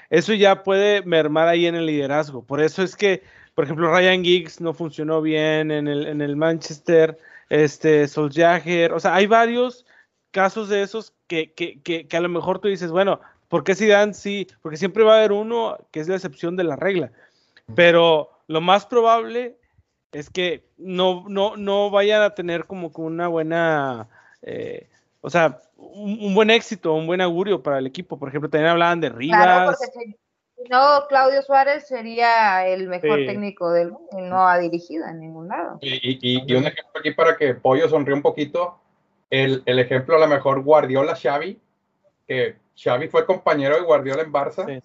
eso ya puede mermar ahí en el liderazgo. Por eso es que, por ejemplo, Ryan Giggs no funcionó bien en el, en el Manchester, este, Solskjaer. O sea, hay varios casos de esos que, que, que, que a lo mejor tú dices, bueno, ¿por qué Dan sí? Porque siempre va a haber uno que es la excepción de la regla. Pero lo más probable es que no, no, no vayan a tener como una buena, eh, o sea, un, buen éxito, un buen augurio para el equipo. Por ejemplo, también hablaban de Rivas. Claro, porque si no, Claudio Suárez sería el mejor técnico del mundo y no ha dirigido en ningún lado. Y, y, un ejemplo aquí para que Pollo sonríe un poquito, el, el ejemplo a lo mejor Guardiola Xavi, que Xavi fue compañero de Guardiola en Barça.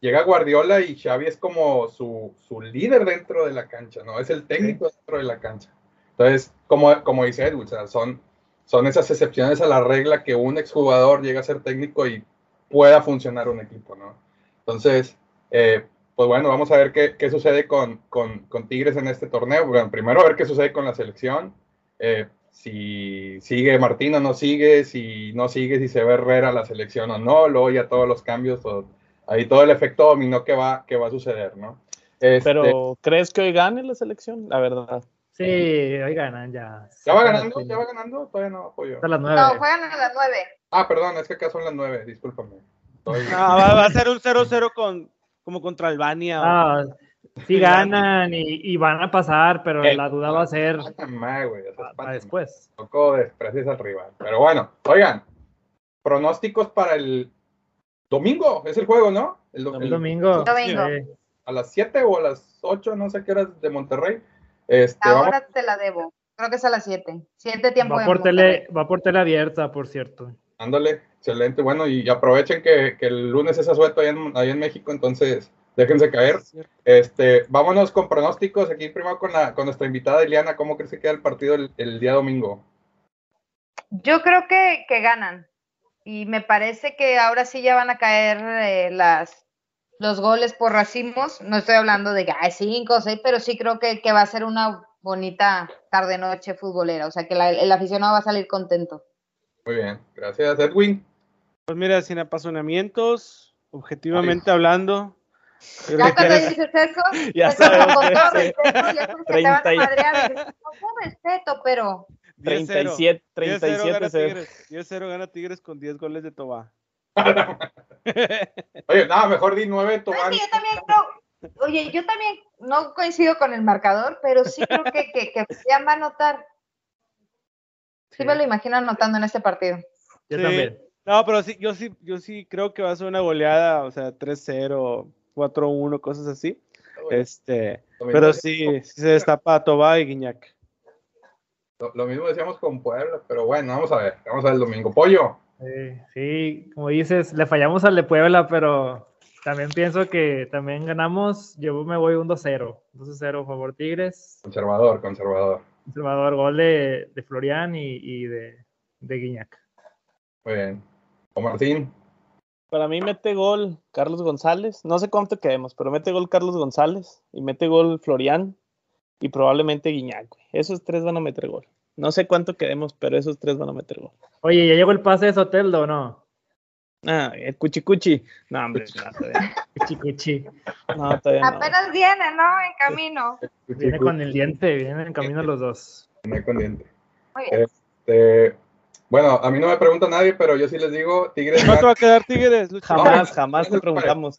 Llega Guardiola y Xavi es como su, su, líder dentro de la cancha, ¿no? Es el técnico dentro de la cancha. Entonces, como, como dice Edwin, son, son esas excepciones a la regla que un exjugador llega a ser técnico y pueda funcionar un equipo, ¿no? Entonces, eh, pues bueno, vamos a ver qué, qué sucede con, con, con, Tigres en este torneo. Bueno, primero a ver qué sucede con la selección. Eh, si sigue Martín o no sigue, si no sigue, si se ve Herrera la selección o no, luego ya todos los cambios, ahí todo el efecto dominó que va, que va a suceder, ¿no? Este, Pero, ¿crees que hoy gane la selección? La verdad. Sí, hoy ganan ya. ¿Ya va ganando? ¿Ya va ganando? Todavía no apoyo. A las nueve. No, juegan a las nueve. Ah, perdón, es que acá son las nueve, discúlpame. Ah, va, a ser un 0-0 con, como contra Albania. Ah, Sí ganan y, van a pasar, pero la duda va a ser para después. Poco desprecias al rival. Pero bueno, oigan, pronósticos para el domingo, es el juego, ¿no? El, domingo. A las 7 o a las 8, no sé qué horas de Monterrey. Este, Ahora te la debo. Creo que es a las 7. 7 tiempo va por tele, Va por tele abierta, por cierto. Ándale, excelente. Bueno, y aprovechen que, el lunes es asueto ahí en, ahí en México, entonces déjense caer. Este, vámonos con pronósticos. Aquí primero con, la, con nuestra invitada Eliana, ¿cómo crees que queda el partido el, día domingo? Yo creo que, ganan. Y me parece que ahora sí ya van a caer eh, las, los goles por racimos. No estoy hablando de que hay cinco o seis, pero sí creo que, va a ser una bonita tarde-noche futbolera. O sea, que el aficionado va a salir contento. Muy bien, gracias, Edwin. Pues mira, sin apasionamientos, objetivamente hablando, ya cuando dices eso, ya sabes, con todo respeto, ya con que te van a madrear, con respeto, pero... 37, 37 10-0 gana Tigres con 10 goles de Tobá. Oye, nada, mejor di 9 Tobá. yo también creo, oye, yo también no coincido con el marcador, pero sí creo que, que, que ya va a anotar. Sí, me lo imagino anotando en este partido. Yo también. No, pero sí, yo sí, yo sí creo que va a ser una goleada, o sea, 3-0, 4-1, cosas así. Este, pero sí, sí se destapa Toba y Guiñac. Lo, mismo decíamos con Puebla, pero bueno, vamos a ver, vamos a ver el domingo. Pollo. sí, como dices, le fallamos al de Puebla, pero también pienso que también ganamos. Yo me voy un 2-0. 2-0 favor Tigres. Conservador, conservador. Conservador, gol de, de Florian y, y de, de Guiñac. Muy bien. O Martín. Para mí mete gol Carlos González. No sé cuánto quedemos, pero mete gol Carlos González y mete gol Florian y probablemente Guiñac. Esos tres van a meter gol. No sé cuánto quedemos, pero esos tres van a meter gol. Oye, ¿ya llegó el pase de Soteldo o no? Ah, el cuchicuchi. No, hombre, no, todavía. cuchicuchi. No, todavía Apenas viene, ¿no? En camino. Viene con el diente, vienen en camino los dos. Viene con diente. Este, bueno, a mí no me pregunta nadie, pero yo sí les digo, Tigres. ¿Cuánto va a quedar Tigres? Jamás, jamás te preguntamos.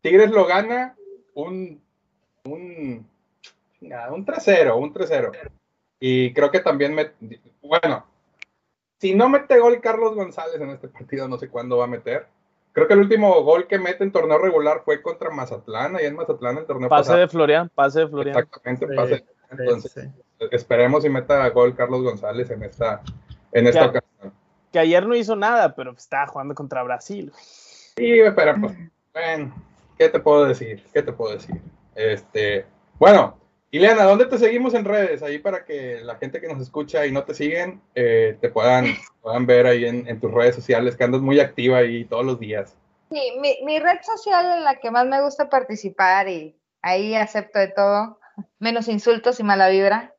Tigres lo gana un, un, un 3-0, un 3-0. Y creo que también, me, bueno, si no mete gol Carlos González en este partido, no sé cuándo va a meter. Creo que el último gol que mete en torneo regular fue contra Mazatlán, ahí en Mazatlán el torneo Pase de Florian, pase de Florian. Exactamente, pase. Entonces, esperemos y meta gol Carlos González en esta, en esta que, ocasión. Que ayer no hizo nada, pero estaba jugando contra Brasil. Sí, pero pues, bueno, ¿qué te puedo decir? ¿Qué te puedo decir? Este, bueno, Ileana, ¿dónde te seguimos en redes? Ahí para que la gente que nos escucha y no te siguen, eh, te puedan, ver ahí en, tus redes sociales, que andas muy activa ahí todos los días. Sí, mi, red social en la que más me gusta participar y ahí acepto de todo, menos insultos y mala vibra,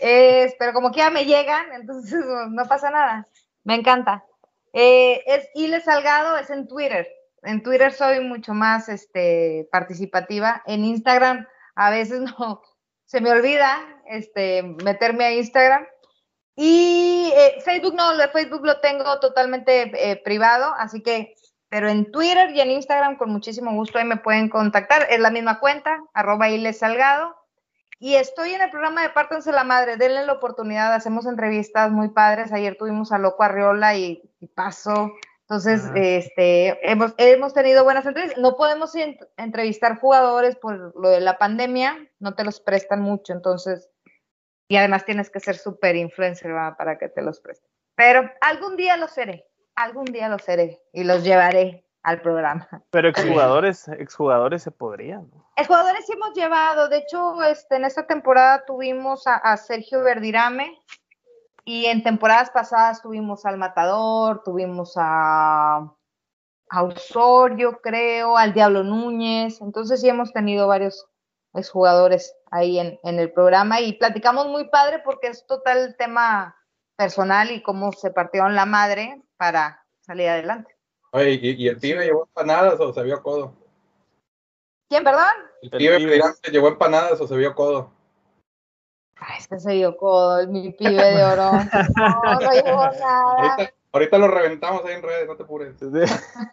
pero como que ya me llegan, entonces no pasa nada. Me encanta. Eh, es Ile Salgado, es en Twitter. En Twitter soy mucho más este, participativa. En Instagram a veces no se me olvida este, meterme a Instagram. Y eh, Facebook no, Facebook lo tengo totalmente eh, privado, así que, pero en Twitter y en Instagram con muchísimo gusto ahí me pueden contactar. Es la misma cuenta, arroba Ile Salgado. y estoy en el programa de Pártanse la Madre, denle la oportunidad, hacemos entrevistas muy padres. Ayer tuvimos a Loco Arriola y, y Paso. Entonces, ah. este, hemos, hemos tenido buenas entrevistas. No podemos entrevistar jugadores por lo de la pandemia, no te los prestan mucho, entonces, y además tienes que ser súper influencer para que te los presten. Pero algún día lo seré, algún día lo seré y los llevaré al programa. Pero exjugadores, exjugadores se podrían. Exjugadores sí hemos llevado, de hecho, este, en esta temporada tuvimos a, Sergio Verdirame y en temporadas pasadas tuvimos al Matador, tuvimos a, a Osorio, creo, al Diablo Núñez, entonces sí hemos tenido varios exjugadores ahí en, en el programa y platicamos muy padre porque es total tema personal y cómo se partieron la madre para salir adelante. Oye, ¿y, el pibe llevó empanadas o se vio codo? ¿Quién, perdón? El pibe, se llevó empanadas o se vio codo. Ay, es que se vio codo, mi pibe de oro. No, no llevó nada. Ahorita, lo reventamos ahí en redes, no te apures.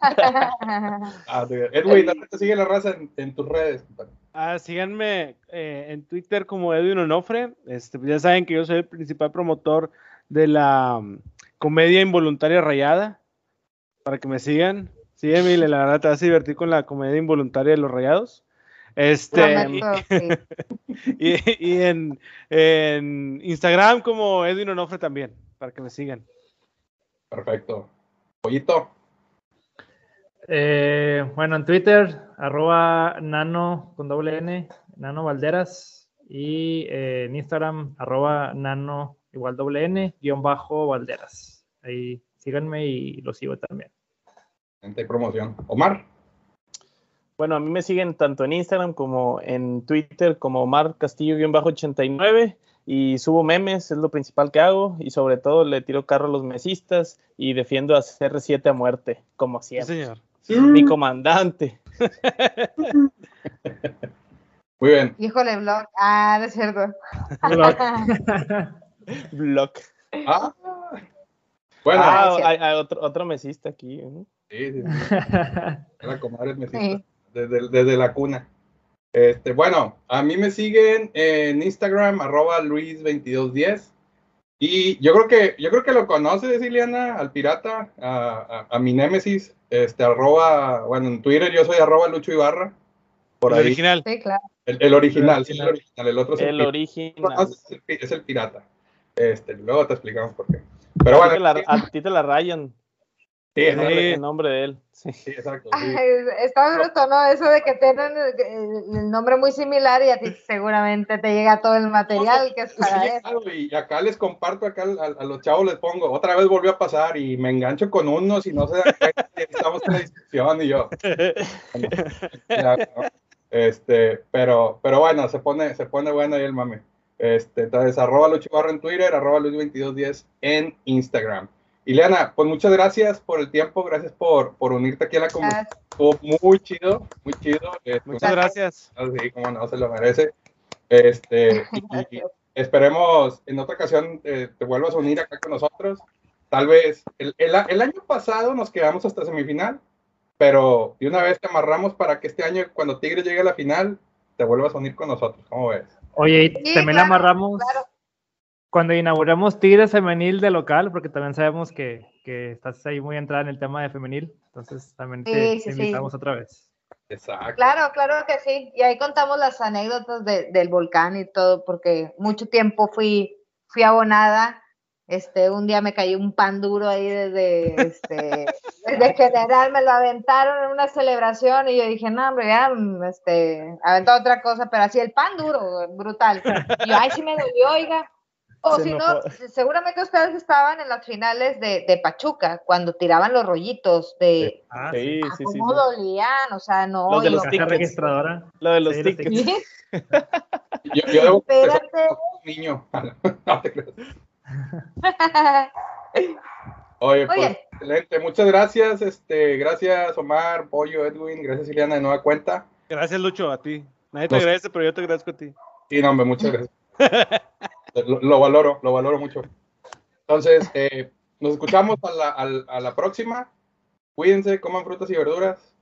ah, Edwin, ¿dónde te sigue la raza en, tus redes? Ah, síganme eh, en Twitter como Edwin Onofre. Este, pues ya saben que yo soy el principal promotor de la um, comedia involuntaria rayada para que me sigan. Sí, Emile, la verdad te vas a divertir con la comedia involuntaria de los rayados. Este, y, en, Instagram como Edwin Onofre también, para que me sigan. Perfecto. Pollito. Eh, bueno, en Twitter, arroba nano con doble N, nano Valderas. Y eh, en Instagram, arroba nano igual doble N, guion bajo Valderas. Ahí síganme y lo sigo también. Gente promoción. Omar. Bueno, a mí me siguen tanto en Instagram como en Twitter como Omar Castillo-89 y subo memes, es lo principal que hago y sobre todo le tiro carro a los mesistas y defiendo a CR7 a muerte, como siempre. señor. Mi comandante. Muy bien. Híjole, blog. Ah, de cierto. Blog. Ah. Bueno, ah, hay, otro, otro mesista aquí. Sí, sí, La comadre mesista. Desde, desde, la cuna. Este, bueno, a mí me siguen en Instagram, arroba Luis2210. Y yo creo que, yo creo que lo conoce, Siliana, al pirata, a, a, mi némesis, este, arroba, bueno, en Twitter yo soy arroba Lucho Ibarra. Por el original. Sí, claro. El, original, sí, el original. El otro es el, original. es el pirata. Este, luego te explicamos por qué. Pero bueno. a ti te la rayan. Sí, es el nombre de él. Sí, exacto. está bruto, ¿no? Eso de que tienen el, nombre muy similar y a ti seguramente te llega todo el material que es para eso. y acá les comparto, acá a, los chavos les pongo, otra vez volvió a pasar y me engancho con unos y no sé, estamos en la discusión y yo. Este, pero, pero bueno, se pone, se pone bueno ahí el mame. Este, entonces, arroba Lucho en Twitter, arroba Luis2210 en Instagram. Ileana, pues muchas gracias por el tiempo, gracias por, por unirte aquí a la comunidad. Estuvo muy chido, muy chido. Este, muchas gracias. Sí, como no, se lo merece. Este, y, esperemos en otra ocasión eh, te vuelvas a unir acá con nosotros. Tal vez el, el, el, año pasado nos quedamos hasta semifinal, pero de una vez te amarramos para que este año, cuando Tigres llegue a la final, te vuelvas a unir con nosotros. ¿Cómo ves? Oye, y también amarramos cuando inauguramos Tigres Femenil de local, porque también sabemos que, que, estás ahí muy entrada en el tema de femenil, entonces también te, invitamos otra vez. Exacto. Claro, claro que sí. Y ahí contamos las anécdotas del volcán y todo, porque mucho tiempo fui, fui abonada. Este, un día me cayó un pan duro ahí desde, este, desde general, me lo aventaron en una celebración y yo dije, no, hombre, ya, este, aventó otra cosa, pero así el pan duro, brutal. Y yo, ay, sí me dolió, oiga. O si no, seguramente ustedes estaban en las finales de, de, Pachuca, cuando tiraban los rollitos de ah, sí, sí, sí, cómo dolían, o sea, no. Lo de los tickets. registradora. Lo de los tickets. yo, yo debo Espérate. Un niño. no te creas. Oye, pues, excelente. Muchas gracias. Este, gracias, Omar, Pollo, Edwin. Gracias, Ileana, de nueva cuenta. Gracias, Lucho, a ti. Nadie te agradece, pero yo te agradezco a ti. Sí, no, hombre, muchas gracias. lo, valoro, lo valoro mucho. Entonces, eh, nos escuchamos a la, a la próxima. Cuídense, coman frutas y verduras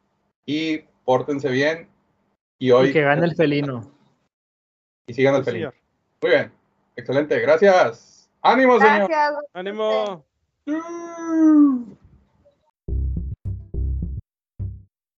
y pórtense bien. Y hoy. Y que gane el felino. Y sigan al pelín. Muy bien. Excelente. Gracias. Ánimo, señor. Ánimo.